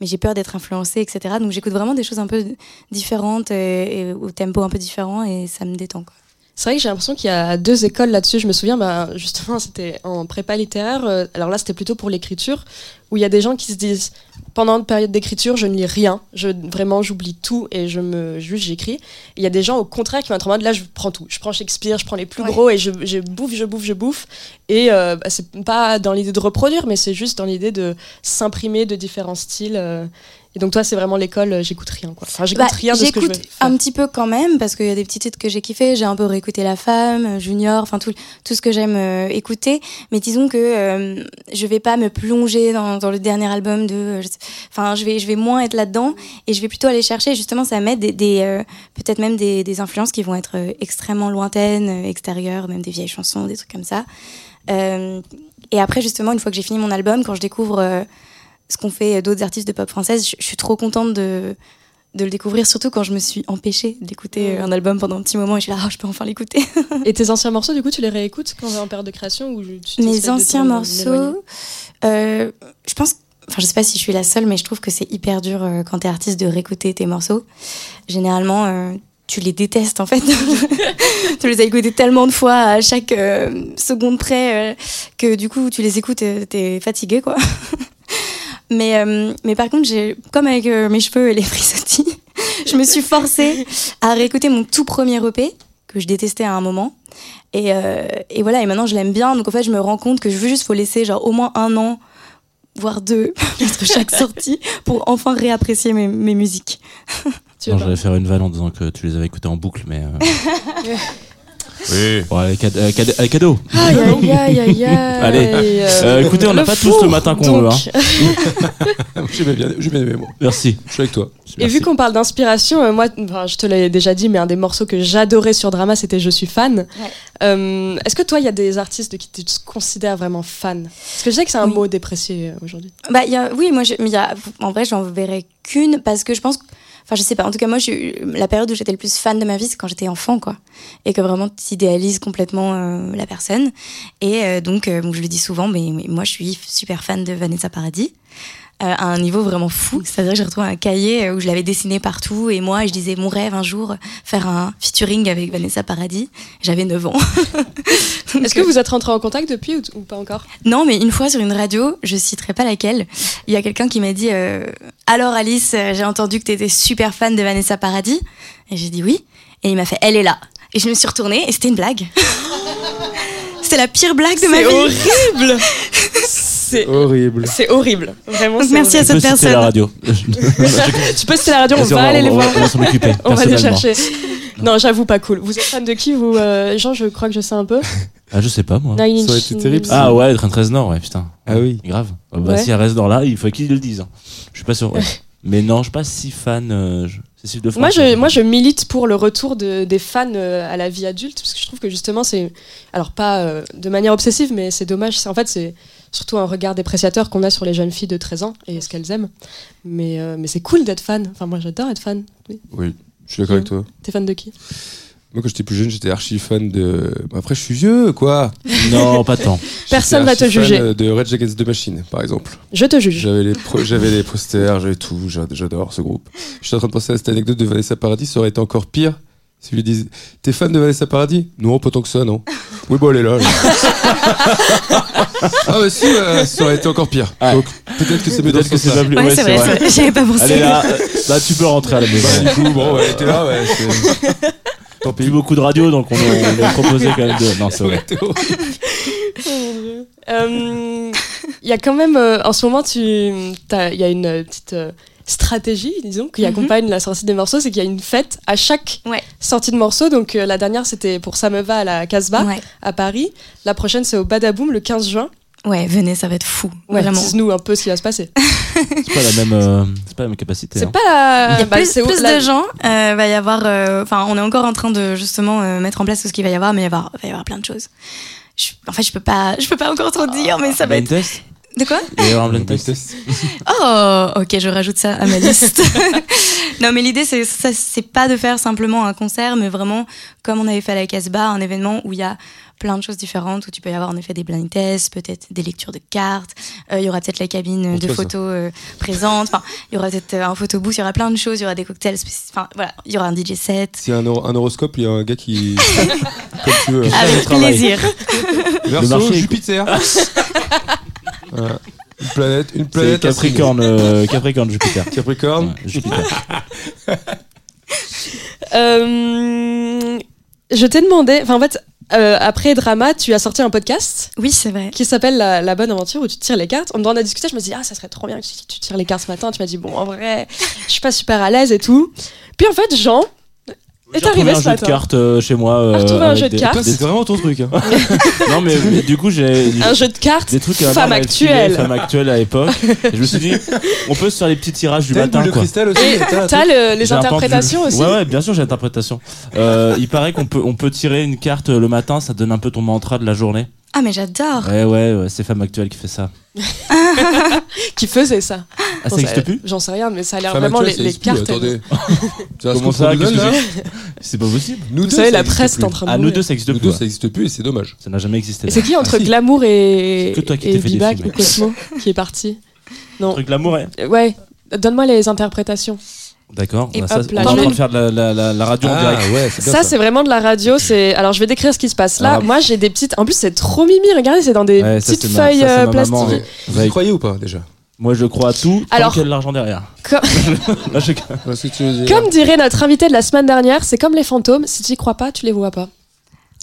mais j'ai peur d'être influencée, etc. Donc, j'écoute vraiment des choses un peu différentes et, au tempo un peu différent et ça me détend. C'est vrai que j'ai l'impression qu'il y a deux écoles là-dessus. Je me souviens, bah, justement, c'était en prépa littéraire. alors là, c'était plutôt pour l'écriture, où il y a des gens qui se disent pendant une période d'écriture, je ne lis rien. Je, vraiment, j'oublie tout et je me juste j'écris. Il y a des gens au contraire qui vont être en mode là, je prends tout. Je prends Shakespeare, je prends les plus Ouais. gros et je, je bouffe, je bouffe, je bouffe. Et euh, bah, c'est pas dans l'idée de reproduire, mais c'est juste dans l'idée de s'imprimer de différents styles. euh. Et donc toi, c'est vraiment l'école, euh, j'écoute rien. Quoi. Enfin, j'écoute Bah, rien de ce que je veux faire. un petit peu quand même parce qu'il y a des petits titres que j'ai kiffé. J'ai un peu réécouté La Femme, euh, Junior, enfin tout, tout ce que j'aime euh, écouter. Mais disons que euh, je vais pas me plonger dans, dans le dernier album de. euh, je Enfin, je vais, je vais moins être là-dedans et je vais plutôt aller chercher. Justement, ça m'aide des, des, peut-être même des, des influences qui vont être extrêmement lointaines, extérieures, même des vieilles chansons, des trucs comme ça. Et après, justement, une fois que j'ai fini mon album, quand je découvre ce qu'ont fait d'autres artistes de pop française, je, je suis trop contente de, de le découvrir, surtout quand je me suis empêchée d'écouter un album pendant un petit moment et je suis là, Ah, je peux enfin l'écouter. Et tes anciens morceaux, du coup, tu les réécoutes quand on est en période de création ou tu Mes anciens morceaux, euh, je pense, enfin, je sais pas si je suis la seule, mais je trouve que c'est hyper dur euh, quand t'es artiste de réécouter tes morceaux. Généralement, euh, tu les détestes en fait. tu les as écoutés tellement de fois à chaque euh, seconde près que du coup, tu les écoutes, t'es fatigué quoi. mais, euh, mais par contre, j'ai, comme avec euh, mes cheveux et les frisottis, je me suis forcée à réécouter mon tout premier EP que je détestais à un moment. Et, euh, et voilà, et maintenant je l'aime bien. Donc en fait, je me rends compte que je veux juste faut laisser genre au moins un an, voire deux, entre chaque sortie, pour enfin réapprécier mes, mes musiques. Tu Non, J'allais faire une vanne en disant que tu les avais écoutés en boucle, mais. Euh, Oui. Bon, allez, euh, allez, cadeau. Aïe aïe aïe aïe aïe. Allez. Euh, écoutez, on n'a pas tous le matin qu'on veut. Hein. J'ai bien, j'ai bien aimé, moi. Merci. Je suis avec toi. Et vu qu'on parle d'inspiration, euh, moi, enfin, je te l'ai déjà dit, mais un des morceaux que j'adorais sur Drama, c'était Je suis fan. Euh, Est-ce que toi, il y a des artistes de qui tu te considères vraiment fan? Parce que je sais que c'est un mot déprécié euh, aujourd'hui. Bah, il y a, oui, moi, je, mais il y a, en vrai, j'en verrai qu'une parce que je pense. Enfin, je sais pas. En tout cas, moi, j'ai- la période où j'étais le plus fan de ma vie, c'est quand j'étais enfant, quoi. Et que vraiment, tu idéalises complètement euh, la personne. Et euh, donc, euh, bon, je le dis souvent, mais, mais moi, je suis super fan de Vanessa Paradis. Euh, à un niveau vraiment fou. C'est-à-dire que j'ai retrouvé un cahier euh, où je l'avais dessiné partout et moi, je disais mon rêve un jour, faire un featuring avec Vanessa Paradis. J'avais 9 ans. Est-ce que vous êtes rentrés en contact depuis ou, ou pas encore? Non, mais une fois sur une radio, je citerai pas laquelle, il y a quelqu'un qui m'a dit euh, Alors Alice, j'ai entendu que tu étais super fan de Vanessa Paradis. Et j'ai dit oui. Et il m'a fait Elle est là. Et je me suis retournée et c'était une blague. c'était la pire blague de ma C'est vie. horrible C'est horrible. C'est horrible. Vraiment. Donc c'est merci à horrible. cette Tu peux citer la personne. radio. tu peux citer la radio, on va aller les voir. On va s'en occuper. On va les chercher. Non, j'avoue, pas cool. Vous êtes fan de qui, vous euh, Jean, je crois que je sais un peu. Ah, je sais pas, moi. Nine Ça aurait été terrible, Nails. Ah ouais, Train 13 Nord, ouais, putain. Ah oui. Grave. Ah Bah, Ouais. Si elle reste dans là, il faut qu'ils le disent. hein. Je suis pas sûr. ouais. Mais non, je suis pas si fan. euh, je- Cécile de France. Moi je, ouais. moi, je milite pour le retour de- des fans euh, à la vie adulte, parce que je trouve que justement, c'est. Alors, pas euh, de manière obsessive, mais c'est dommage. En fait, c'est surtout un regard dépréciateur qu'on a sur les jeunes filles de 13 ans et ce qu'elles aiment. Mais, euh, mais c'est cool d'être fan. Enfin, moi, j'adore être fan. Oui. Oui, je suis d'accord avec toi. T'es fan de qui? Moi, quand j'étais plus jeune, j'étais archi fan de. Bah, Après, je suis vieux, quoi. Non, pas tant. Personne va te fan, juger. De Red Against the Machine, par exemple. Je te juge. J'avais les, pro- j'avais les posters, j'avais tout. j'a- J'adore ce groupe. Je suis en train de penser à cette anecdote de Vanessa Paradis. Ça aurait été encore pire si je lui disais T'es fan de Vanessa Paradis? Non, pas tant que ça, non. Oui, bon, elle est là. là. ah, bah si, bah, ça aurait été encore pire. Donc, peut-être que c'est mieux dans Peut-être ce que c'est pas plus. Ouais, ouais, c'est vrai, c'est vrai. J'y avais pas pensé. Allez là, euh, là, tu peux rentrer à la maison. Bah, du coup, bon, ouais, elle était là, ouais. Tant pis, beaucoup de radios, donc on, a proposé quand même de. Non, c'est vrai. Euh, Il y a quand même, euh, en ce moment, il y a une euh, petite euh, stratégie, disons, qui Mhm. accompagne la sortie des morceaux, c'est qu'il y a une fête à chaque Ouais. sortie de morceau. Donc euh, la dernière, c'était pour Ça me va à la Casbah Ouais. à Paris. La prochaine, c'est au Badaboom le 15 juin. Ouais, venez, ça va être fou. Ouais, vraiment. Dis-nous un peu ce qui va se passer. C'est pas la même, euh, c'est pas la même capacité. C'est hein. pas la. Il y a bah, plus, c'est plus la- de gens. euh, va y avoir. euh, Enfin, on est encore en train de justement euh, mettre en place tout ce qu'il va y avoir, mais il va y avoir, va y avoir plein de choses. Je- en fait, je peux pas, je peux pas encore trop dire, mais ça va Blind être. test De quoi Il va y avoir un blind test. Oh, ok, je rajoute ça à ma liste. non, mais l'idée, c'est ça, c'est pas de faire simplement un concert, mais vraiment, comme on avait fait à la Casbah, un événement où il y a plein de choses différentes, où tu peux y avoir en effet des blind tests, peut-être des lectures de cartes, euh, il y aura peut-être la cabine de photos euh, présente, enfin, il y aura peut-être euh, un photobooth, il y aura plein de choses, il y aura des cocktails, enfin, voilà, il y aura un DJ set. S'il y a un, hor- un horoscope, il y a un gars qui. Comme tu veux. Avec plaisir. Est- Jupiter. Voilà. Une planète, une planète. Capricorne, euh, Capricorne, Jupiter. Capricorne. Ouais, Jupiter. Euh, je t'ai demandé. Enfin, en fait, euh, après Drama, tu as sorti un podcast Oui, c'est vrai. qui s'appelle la, La Bonne Aventure où tu tires les cartes. On en a discuté, je me dis, ah, ça serait trop bien que tu, tu tires les cartes ce matin. Tu m'as dit, bon, en vrai, je suis pas super à l'aise et tout. Puis en fait, Jean J'ai retrouvé arrivé un jeu de cartes euh, chez moi. euh, retrouvé un jeu de des- cartes. Des- c'était vraiment ton truc. Hein. Non, mais, mais du coup, j'ai. Un jeu de cartes Des trucs à femme actuelle. Femme actuelle à l'époque. Et je me suis dit, on peut se faire les petits tirages du matin. de quoi. cristal aussi Et t'as le- les interprétations aussi. Ouais, ouais, bien sûr, j'ai l'interprétation. Euh, il paraît qu'on peut, on peut tirer une carte le matin, ça donne un peu ton mantra de la journée. Ah, mais j'adore. Ouais, ouais, ouais c'est Femme Actuelle qui fait ça. qui faisait ça. Ah, ça n'existe plus? J'en sais rien, mais ça a l'air vraiment les, actuelle, ça les plus, cartes. Attendez. Tu vois ce Comment ça nous C'est? pas possible. Nous Vous deux, savez, ça la existe presse est plus. en train de Ah, nous deux, ça existe Nous plus. deux, ouais. ça existe plus et c'est dommage. Ça n'a jamais existé. Et c'est qui entre Ah, si. Glamour et, C'est que toi qui et t'es fait des Bibac films. ou Cosmo qui est parti? Non. Truc l'amour, ouais. Euh, Ouais. Donne-moi les interprétations. D'accord. Et ça, hop, là, on est en train de faire de la, la, la, la radio en Ah direct. ouais, c'est bien Ça, c'est vraiment de la radio. C'est alors je vais décrire ce qui se passe là. Alors- Moi, j'ai des petites. En plus, c'est trop mimi. Regardez, c'est dans des Ouais, ça, petites ma- feuilles ça, euh, ma plastiques. maman, ouais. Vous y croyez ou pas déjà Moi, je crois à tout tant Alors- qu'il y a de l'argent derrière. Co- Là, je- Qu'est-ce que tu veux dire Comme dirait notre invité de la semaine dernière, c'est comme les fantômes. Si tu y crois pas, tu les vois pas.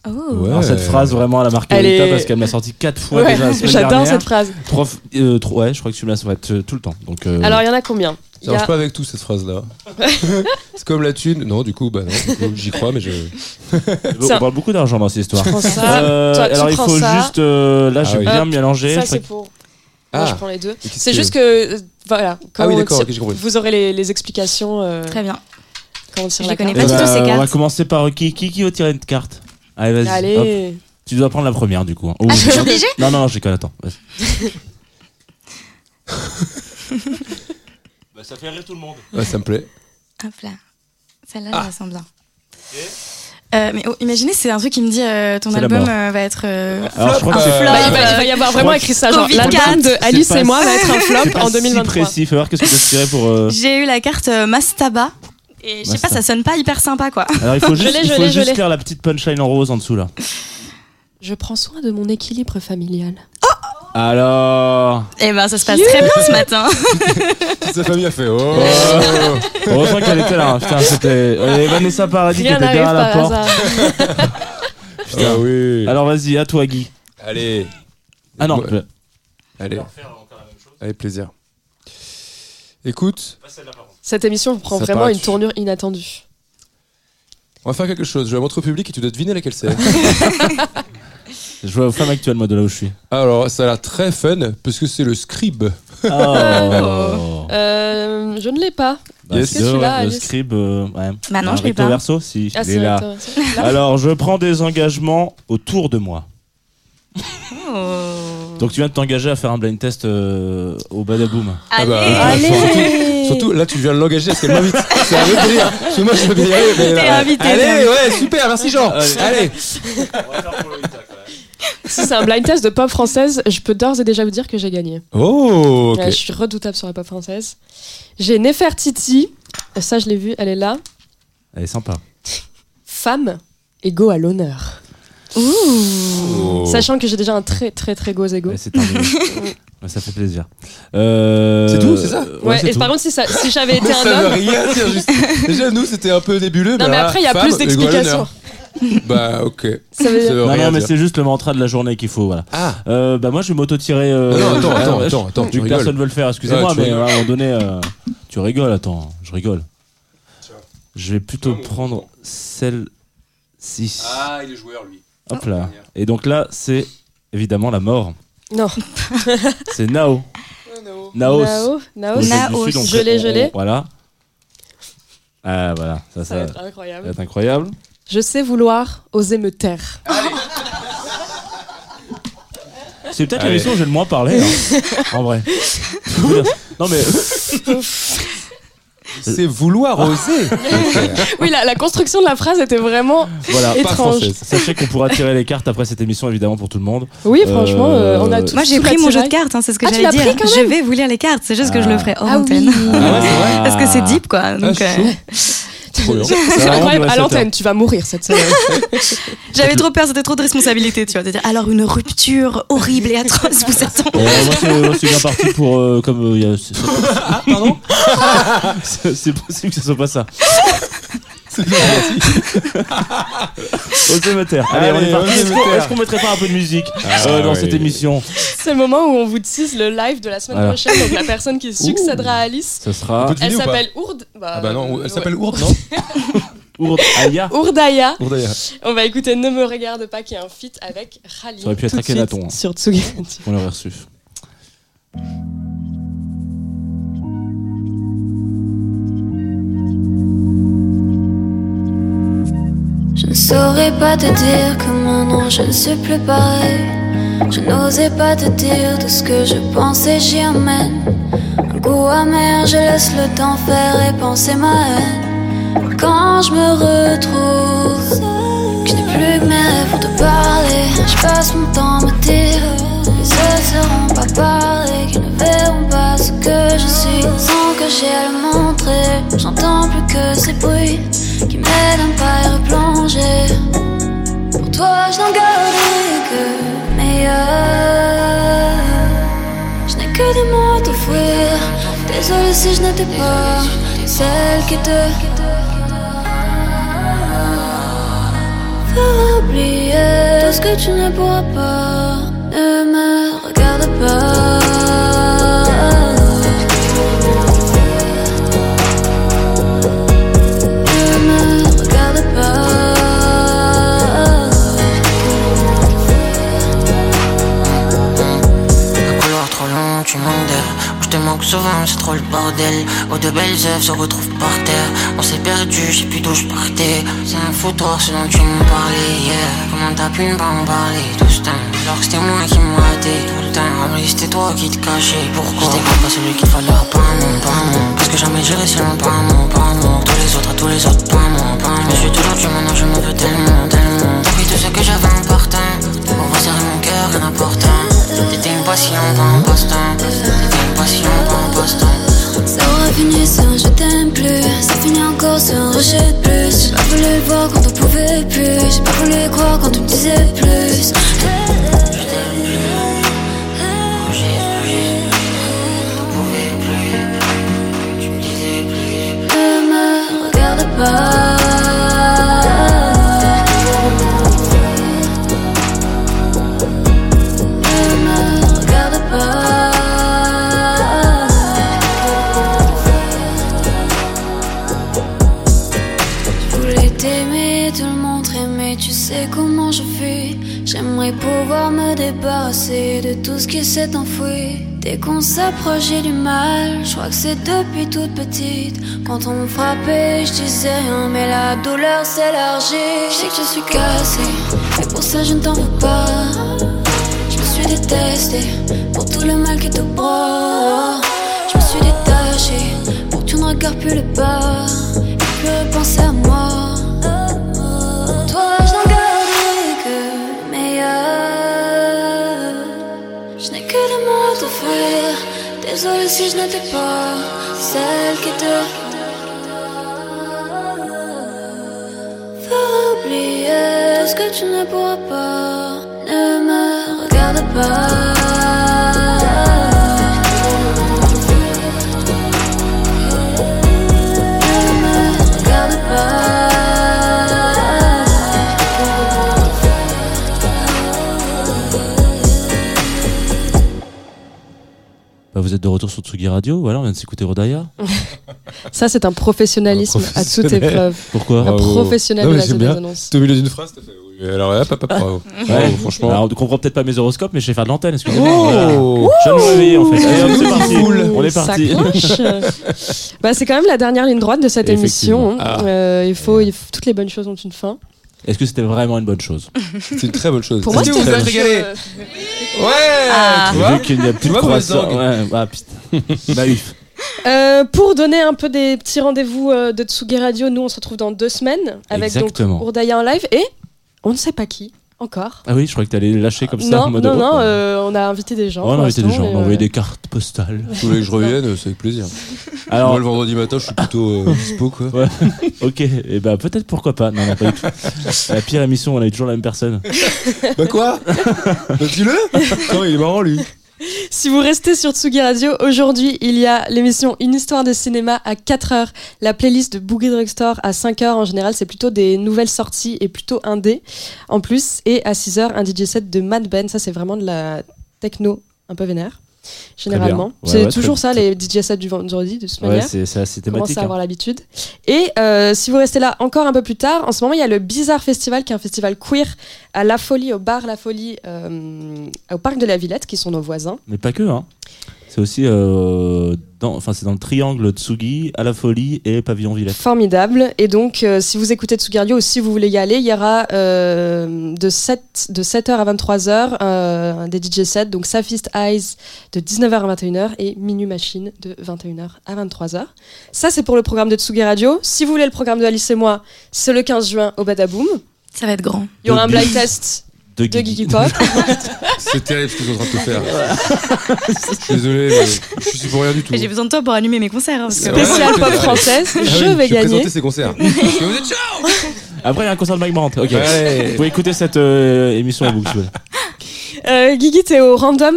Oh. Ouais. Alors, cette phrase, vraiment, elle a marqué Elle Rita est- parce qu'elle m'a sorti quatre fois Ouais, déjà la semaine J'adore dernière. cette phrase. Trois euh, trois- ouais, je crois que tu me l'as ouais, t- tout le temps. Donc, euh, Alors, il y en a combien? Ça marche pas avec tout cette phrase-là. c'est comme la thune. Non, du coup, bah non, j'y crois, mais je. On parle beaucoup d'argent dans cette histoire. Ça, Euh, toi, alors il faut ça. juste. euh, là, Ah j'ai oui. bien Hop, mélangé. Ça, Je c'est pour. Moi, Ah. je prends les deux. C'est juste que. euh, Voilà. quand Ah oui, on d'accord. Vous aurez les, les explications euh, Très bien. quand on tire Je la connais carte. pas Eh du tout bah, ces On va cartes. commencer par qui, qui, qui veut tirer une carte? Allez, vas-y. hop. Tu dois prendre la première du coup. Ou- Ah, je suis obligée Non, non, j'ai qu'à attends. bah, ça fait rire tout le monde. Ouais, ça me plaît. Hop là. Celle-là, Ah. je la sens bien. Euh, mais oh, imaginez, c'est un truc qui me dit euh, ton album euh, va être euh, Alors, je crois que un c'est- flop. Bah, il, va, il va y avoir vraiment écrit ça. Genre, l'album 4. de Alice et moi va être un flop en si 2023. précis. Faut voir qu'est-ce que tu as tiré pour. euh, J'ai eu la carte euh, Mastaba. Et je sais pas, ça sonne pas hyper sympa quoi. Alors il faut Je juste, il faut juste lire la petite punchline en rose en dessous là. Je prends soin de mon équilibre familial. Alors. Et ben ça se passe très bien ce matin. Toute sa famille a fait. Oh Heureusement qu'elle était là. hein. Putain, c'était. Et Vanessa Paradis qui Rien était n'arrive derrière la par porte. hasard. Ah oui. Alors vas-y, à toi Guy. Allez. Ah non. Moi- je- Allez. Avec plaisir. Écoute, Cette émission prend Ça vraiment paraît une tournure inattendue. on va faire quelque chose. Je vais montrer au public et tu dois deviner laquelle c'est. Je vois aux femmes actuelles moi de là où je suis. Alors, ça a l'air très fun parce que c'est le scribe. Oh. Euh, je ne l'ai pas. Bah, Yes. c'est l'as, le Alice scribe. euh, ouais. Bah non, Un je l'ai recto pas. verso, si. Ah, il c'est est là. intéressant. Là Alors, je prends des engagements autour de moi. Donc, tu viens de t'engager à faire un blind test euh, au Badaboom. Ah bah, Allez. Surtout, surtout, là, tu viens de l'engager parce qu'elle m'invite. C'est un vrai délire. Parce que moi, je veux bien y aller. mais T'es là- invité, t'es Allez, ouais, super, merci Jean. Allez. Si c'est un blind test de pop française, je peux d'ores et déjà vous dire que j'ai gagné. Oh, ok. Ouais, je suis redoutable sur la pop française. J'ai Nefertiti, ça je l'ai vu, elle est là. Elle est sympa. Femme, ego à l'honneur. Oh. Sachant que j'ai déjà un très très très gros ego. Ouais, c'est. Ouais, ça fait plaisir. Euh, C'est tout, c'est ça Ouais, et tout. par contre, si, ça- si j'avais été ça un veut homme. rien dire. Juste... Déjà, nous, c'était un peu nébuleux. Non, mais après, il y a femme, plus d'explications. Bah, ok. Ça veut Ça dire- veut Non, rien non, mais dire. c'est juste le mantra de la journée qu'il faut. Voilà. Ah, Euh, bah moi je vais m'auto-tirer. euh, Non, non, attends, ah, attends, attends, attends, Vu tu que rigoles. personne veut le faire, excusez-moi, Ouais, tu mais à rigoles. un moment donné, euh, tu rigoles, attends, je rigole. Je vais plutôt prendre celle-ci. Ah, il est joueur, lui. Hop là. Et donc là, c'est évidemment la mort. Non. C'est Nao. Naos. Nao, Naos. Je l'ai, je l'ai. Voilà. Ah voilà, ça, Ça ça, va être ça incroyable. va être incroyable. Je sais vouloir, oser me taire. C'est peut-être Allez. l'émission où j'ai le moins parlé, hein, en vrai. non mais C'est vouloir oser. Oui, la, la construction de la phrase était vraiment voilà, étrange. Sachez qu'on pourra tirer les cartes après cette émission évidemment pour tout le monde. Oui, franchement, euh, on a Euh, tout. Moi j'ai pris mon jeu de cartes, hein, c'est ce que Ah, j'allais dire. pris quand Je même vais vous lire les cartes, c'est juste que je le ferai hors Ah antenne. oui. Ah. Parce que c'est deep quoi. Donc, Ah, euh. C'est incroyable. À l'antenne, tu vas mourir cette semaine. J'avais trop peur, c'était trop de responsabilité, tu vois. de dire, alors une rupture horrible et atroce vous attend. Euh, moi, c'est, bien parti pour euh, comme euh, y a- c'est- Ah pardon. c'est c'est possible que ce soit pas ça. Osez me taire. Allez, on Allez, est parti. Est-ce qu'on, mettrait pas un peu de musique Ah, euh, dans cette émission C'est le moment où on vous tease le live de la semaine Voilà. prochaine. Donc la personne qui succédera à Alice, Ce sera elle s'appelle Ourd. Bah, Ah bah non, elle s'appelle ouais. Ourde, non Ourd Aya. Ourdaya. Ourdaya. On va écouter Ne me regarde pas qui est un feat avec Rally. Ça aurait pu être Akhenaton, hein. Sur Tsugi. On l'aurait reçu. Je ne saurais pas te dire que maintenant je ne suis plus pareil. Je n'osais pas te dire tout ce que je pensais, j'y emmène. Un goût amer, je laisse le temps faire et penser ma haine. Quand je me retrouve, que je n'ai plus que mes rêves pour te parler. Je passe mon temps à me dire, les yeux seront pas parlés, qu'ils ne verront pas ce que je suis. Sans que j'ai à le montrer, j'entends plus que ces bruits pas y replonger. Pour toi, je n'en garderai que meilleur. Je n'ai que des mots à t'offrir. Désolé si je n'étais pas celle qui te fera oublier tout ce que tu ne pourras pas. Ne me regarde pas. Bordel. Où de belles œuvres se retrouvent par terre. On s'est perdu, je sais plus d'où je partais. C'est un foutoir ce dont tu m'en parlais hier. Comment t'as pu ne pas en parler tout ce temps? Alors que c'était moi qui me ratais tout le temps. En vrai, c'était toi qui te cachais. Pourquoi? J'étais pas celui qu'il fallait, pas moi, pas moi. Parce que jamais j'irai selon pas moi, pas moi. Tous les autres, à tous les autres, pas moi, pas moi. Je suis toujours du maintenant, je m'en veux tellement, tellement. T'as tout ce que j'avais important. On va serrer mon cœur, rien d'important. T'étais une passion, pas un passe-temps. T'étais une passion, pas un passe-temps. Ça aura fini un je t'aime plus. Ça finit encore sur un rejet de plus. J'ai pas voulu le voir quand on pouvait plus. J'ai pas voulu croire quand tu me disais plus. Ne me regarde pas de tout ce qui s'est enfoui. Dès qu'on s'approche, j'ai du mal. Je crois que c'est depuis toute petite. Quand on me frappait, je disais rien, mais la douleur s'élargit. Je sais que je suis cassée, et pour ça je ne t'en veux pas. Je me suis détestée pour tout le mal qui te broie. Je me suis détachée pour que tu ne regardes plus le bas et plus penser à Désolée si je n'étais pas celle qui te fera oublier ce que tu ne pourras pas. Ne me regarde pas. Êtes de retour sur Tsugi Radio, voilà, on vient de s'écouter Rodaya. Ça, c'est un professionnalisme à toute épreuve. Pourquoi Un professionnel de la annonce. C'était au milieu d'une phrase, t'as fait. oui, Alors, hop, hop, hop, bravo. Ouais. franchement. Alors, on comprend peut-être pas mes horoscopes, mais je sais faire de l'antenne, excusez-moi. Oh Voilà. Je me réveiller en fait. Allez, hop, c'est parti. On est parti. bah, c'est quand même la dernière ligne droite de cette émission. Ah. Euh, il faut, il faut- toutes les bonnes choses ont une fin. Est-ce que c'était vraiment une bonne chose? C'est une très bonne chose. Pour moi, c'était une bonne Ouais Ah. Tu vois Vu qu'il n'y a plus de vois, mauvaise croissant. langue. Ouais, ah putain. Naïf. Euh, pour donner un peu des petits rendez-vous euh, de Tsugi Radio, nous on se retrouve dans deux semaines avec Exactement. donc Ourdaya en live et on ne sait pas qui encore. Ah oui, je croyais que t'allais lâcher comme ça. non, en mode, non, oh, non, bah. euh, on a invité des gens. On a invité des gens, on a envoyé euh, des cartes postales. Vous voulez que je revienne, c'est avec plaisir. Alors- Moi, le vendredi matin, je suis plutôt euh, dispo, quoi. Ouais. ok, et bah peut-être pourquoi pas. Non, non, pas du tout. La pire émission, on a eu toujours la même personne. Bah quoi? Bah dis-le Non, il est marrant, lui. Si vous restez sur Tsugi Radio, aujourd'hui, il y a l'émission Une histoire de cinéma à 4h, la playlist de Boogie Drugstore à 5h. En général, c'est plutôt des nouvelles sorties et plutôt indé en plus. Et à 6h, un DJ set de Mad Ben. Ça, c'est vraiment de la techno un peu vénère. Généralement, Ouais, c'est ouais, toujours ça les DJ sets du vendredi de toute Ouais, manière. c'est c'est assez On commence thématique. à hein. avoir l'habitude. Et euh, si vous restez là encore un peu plus tard, en ce moment, il y a le Bizarre Festival, qui est un festival queer à La Folie, au bar La Folie, euh, au parc de la Villette, qui sont nos voisins. Mais pas que, hein. C'est aussi euh, dans, enfin, c'est dans le triangle Tsugi, à la folie et pavillon Villette. Formidable. Et donc, euh, si vous écoutez Tsugi Radio ou si vous voulez y aller, il y aura euh, de, 7, de 7h à 23h euh, des DJ sets. Donc, Safist Eyes de 19h à 21h et Minu Machine de 21h à 23h. Ça, c'est pour le programme de Tsugi Radio. Si vous voulez le programme de Alice et moi, c'est le 15 juin au Badaboom. Ça va être grand. Il y aura un blind test de de Guigui. Gigi Pop. C'est terrible ce qu'ils sont en train de te faire. Je suis désolé, mais je suis pour rien du tout. J'ai besoin de toi pour allumer mes concerts. hein, que- Spécial pop française. Ah je oui, vais je gagner. présenter ces concerts. Parce que vous êtes chaud Après, il y a un concert de Mike Brandt. Ok. Ouais. Vous pouvez écouter cette euh, émission en boucle. Euh, Guigui, t'es au random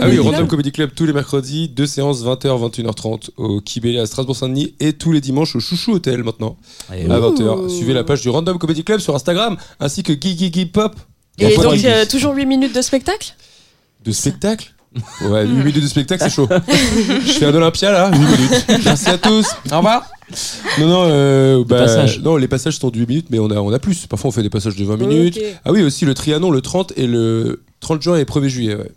Ah oui, Comedy Random Club Comedy Club tous les mercredis, deux séances 20h, 21h30 au Kibélé à Strasbourg-Saint-Denis et tous les dimanches au Chouchou Hotel maintenant Et à ouais. 20h. Suivez la page du Random Comedy Club sur Instagram ainsi que Guy Pop. Et donc, de- euh, toujours 8 minutes de spectacle? De spectacle? Ouais, 8 minutes de spectacle, c'est chaud. Je fais un Olympia là, 8 minutes. Merci à tous. Au revoir. Non, non, euh, bah, passages. non, les passages sont de 8 minutes, mais on a, on a plus. Parfois, on fait des passages de 20 Ok. minutes. Ah oui, aussi le Trianon le 30 et le 30 juin et 1er juillet. Ouais.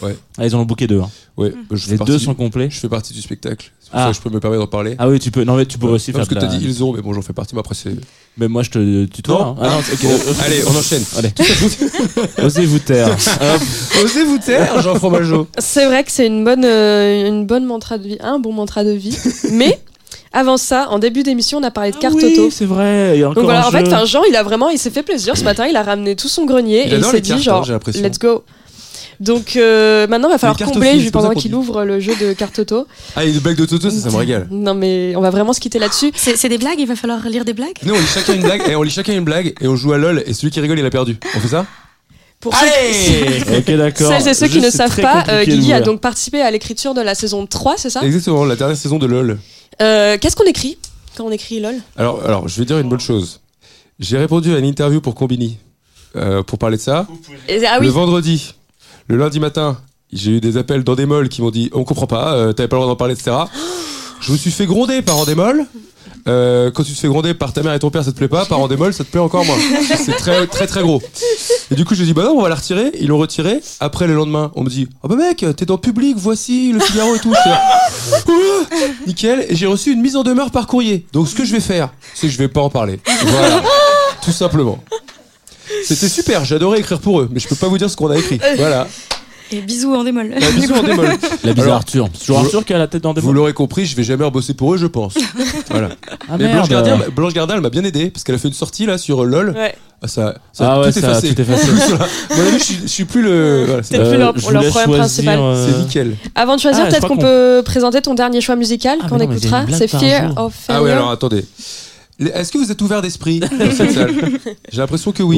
Ouais. Ah, ils en ont booké deux. hein. Ouais, je fais Les deux du- sont complets. Je fais partie du spectacle. C'est pour Ah. ça que je peux me permettre d'en parler. Ah oui, tu peux. Non, mais tu pourrais aussi Non, faire parce que de t'as la- dit ils ont, mais bon, j'en fais partie, mais après c'est. Mais moi, je te tutoie. Non. hein. Ah non, c'est- ok. Bon, allez, on enchaîne. Allez. Osez vous taire. Hop. Osez vous taire, Jean Fromageau. C'est vrai que c'est une bonne, euh, une bonne mantra de vie, un bon mantra de vie. Mais avant ça, en début d'émission, on a parlé de cartes Ah oui, auto. c'est vrai. Il y a encore Donc voilà, un en fait, jeu. enfin, Jean, il a vraiment, il s'est fait plaisir ce matin. Il a ramené tout son grenier Il et il s'est dit cartes, hein, genre, j'ai l'impression. let's go. Donc euh, maintenant, il va falloir combler pendant qu'il ouvre le jeu de cartes auto. Ah, et des blagues de Toto, ça, ça me régale. Non mais on va vraiment se quitter là-dessus. C'est c'est des blagues, il va falloir lire des blagues? Nous, on lit chacun une blague, et on lit chacun une blague, et on joue à LoL, et celui qui rigole, il a perdu. On fait ça? Pour ceux qui- Ok, d'accord. Celles et ceux qui Juste, ne c'est savent très pas, euh, compliqué Guigui a donc participé à l'écriture de la saison 3, c'est ça? Exactement, la dernière saison de LoL. Euh, Qu'est-ce qu'on écrit quand on écrit LOL? Alors, alors, je vais dire une bonne chose. J'ai répondu à une interview pour Combini, euh, pour parler de ça. Et- Ah oui, Le vendredi, le lundi matin, j'ai eu des appels dans qui m'ont dit on comprend pas, euh, t'avais pas le droit d'en parler, etc. Je me suis fait gronder par Endemol. Euh, quand tu te fais gronder par ta mère et ton père, ça te plaît pas. Par Endemol, ça te plaît encore moins. C'est très, très, très gros. Et du coup, je dis bah non, on va la retirer. Ils l'ont retiré. Après, le lendemain, on me dit ah bah mec, t'es dans public, voici le Figaro et tout. Ouh, nickel. Et j'ai reçu une mise en demeure par courrier. Donc, ce que je vais faire, c'est que je vais pas en parler. Voilà. Tout simplement. C'était super, j'adorais écrire pour eux, mais je peux pas vous dire ce qu'on a écrit. Voilà. Et bisous en démol. Bah, bisous en démol. La bise Alors, Arthur. C'est toujours vous- Arthur qui a la tête dans des Vous l'aurez compris, je vais jamais rebosser pour eux, je pense. Voilà. Ah, Mais. Blanche Gardin, Blanche Gardin, elle m'a bien aidé parce qu'elle a fait une sortie là sur euh, LOL. Ouais. Ah, ça, ça Ah a ouais, tout ça tout. Mon ami, je, suis, je suis plus le. Voilà, c'est plus leur- Euh, problème choisir, principal. euh, c'est nickel. Avant de choisir, Ah, peut-être qu'on peut présenter ton dernier choix musical Ah, qu'on écoutera. c'est Fear of Ah Failure. ouais, alors attendez. Est-ce que vous êtes ouvert d'esprit dans cette salle J'ai l'impression que oui.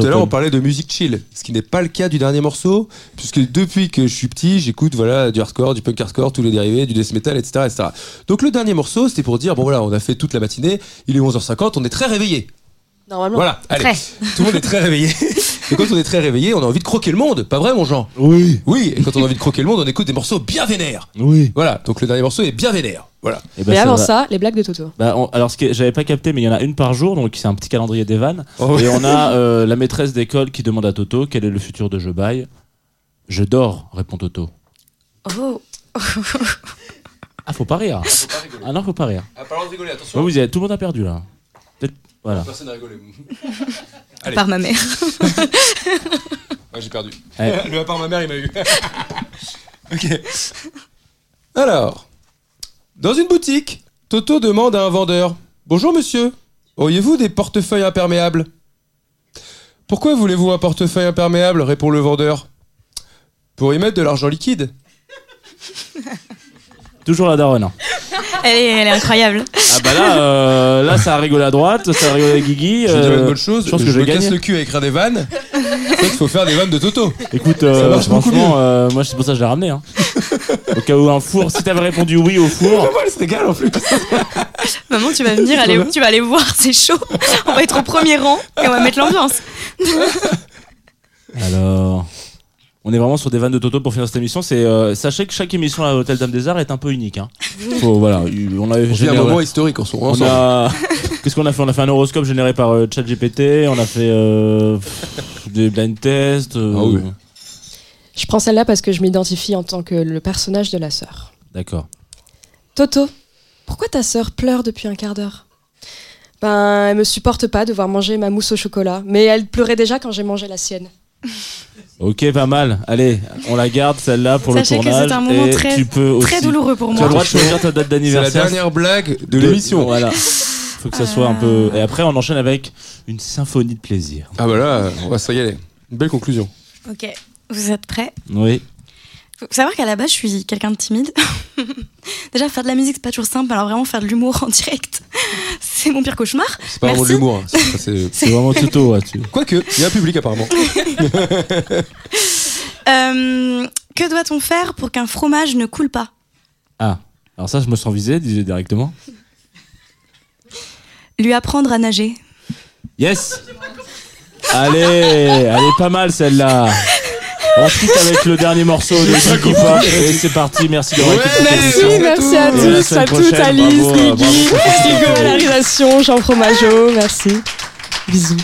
Tout à l'heure, on parlait de musique chill, ce qui n'est pas le cas du dernier morceau, puisque depuis que je suis petit, j'écoute voilà du hardcore, du punk hardcore, tous les dérivés, du death metal, etc., etc. Donc le dernier morceau, c'était pour dire bon voilà, on a fait toute la matinée, il est 11h50, on est très réveillé. Normalement. Voilà, allez, Très. tout le monde est très réveillé. Et quand on est très réveillé, on a envie de croquer le monde, pas vrai mon Jean? Oui. Oui, et quand on a envie de croquer le monde, on écoute des morceaux bien vénères. Oui. Voilà, donc le dernier morceau est bien vénère. Voilà. Et ben, Mais ça avant va. ça, les blagues de Toto. Bah, on- alors, ce que j'avais pas capté, mais il y en a une par jour, donc c'est un petit calendrier des vannes. Oh. Et on a euh, la maîtresse d'école qui demande à Toto quel est le futur de Je baille? Je dors, répond Toto. Oh. Ah, faut pas rire. Ah non, faut pas rire. Ah, pas rigoler, attention. Ouais, vous y êtes- tout le monde a perdu là. Peut-être- Voilà. Personne n'a rigolé. Allez. part ma mère. Ouais, j'ai perdu. Ouais. Le à part ma mère, il m'a eu. ok. Alors, dans une boutique, Toto demande à un vendeur Bonjour monsieur, auriez-vous des portefeuilles imperméables? Pourquoi voulez-vous un portefeuille imperméable? répond le vendeur. Pour y mettre de l'argent liquide. Toujours la daronne. hein. Elle est, elle est incroyable. Ah bah là, euh, là ça a rigolé à droite, ça a rigolé à Guigui. Je vais dire euh, une bonne chose, je pense que je je me casse le cul à écrire des vannes. En fait, il faut faire des vannes de Toto. Écoute, Ça euh, marche beaucoup franchement, euh, moi c'est pour ça que je l'ai ramené. Hein. Au cas où un four, si t'avais répondu oui au four, Maman, elle se régale en plus. Maman, tu vas venir, aller, tu vas aller voir, c'est chaud. On va être au premier rang et on va mettre l'ambiance. alors. On est vraiment sur des vannes de Toto pour finir cette émission. C'est euh, sachez que chaque émission à l'Hôtel Dame des Arts est un peu unique. Hein. Faut, voilà, on avait un moment historique en on a qu'est-ce qu'on a fait? On a fait un horoscope généré par euh, ChatGPT. On a fait euh, des blind tests. euh, Ah oui. Je prends celle-là parce que je m'identifie en tant que le personnage de la sœur. D'accord. Toto, pourquoi ta sœur pleure depuis un quart d'heure? Ben, elle me supporte pas de voir manger ma mousse au chocolat, mais elle pleurait déjà quand j'ai mangé la sienne. Ok, pas mal. Allez, on la garde celle-là pour Sachez le que tournage. c'est un moment et très- tu peux Très aussi- douloureux pour Tu as moi. le droit de choisir ta date C'est la d'anniversaire. dernière blague de l'émission. Voilà. Faut que ça soit un peu. Et après, on enchaîne avec une symphonie de plaisir. Ah bah là, on va se régaler. Une belle conclusion. Ok, vous êtes prêts? Oui. Faut savoir qu'à la base, je suis quelqu'un de timide. Déjà, faire de la musique, c'est pas toujours simple. Alors, vraiment, faire de l'humour en direct, c'est mon pire cauchemar. C'est pas vraiment de l'humour. hein. C'est- c'est- C'est vraiment Toto. ouais, tu- Quoique, il y a un public apparemment. Euh, que doit-on faire pour qu'un fromage ne coule pas? Ah, alors ça, je me sens visé dis- directement. Lui apprendre à nager. Yes Allez, elle est pas mal celle-là. On se quitte avec le dernier morceau de Ziggy Pop. Et c'est parti, merci d'avoir écouté cette Merci, merci à tous, à toutes, Alice, bravo, Guigui, Hugo à la réalisation, Jean Fromageau, merci. Bisous.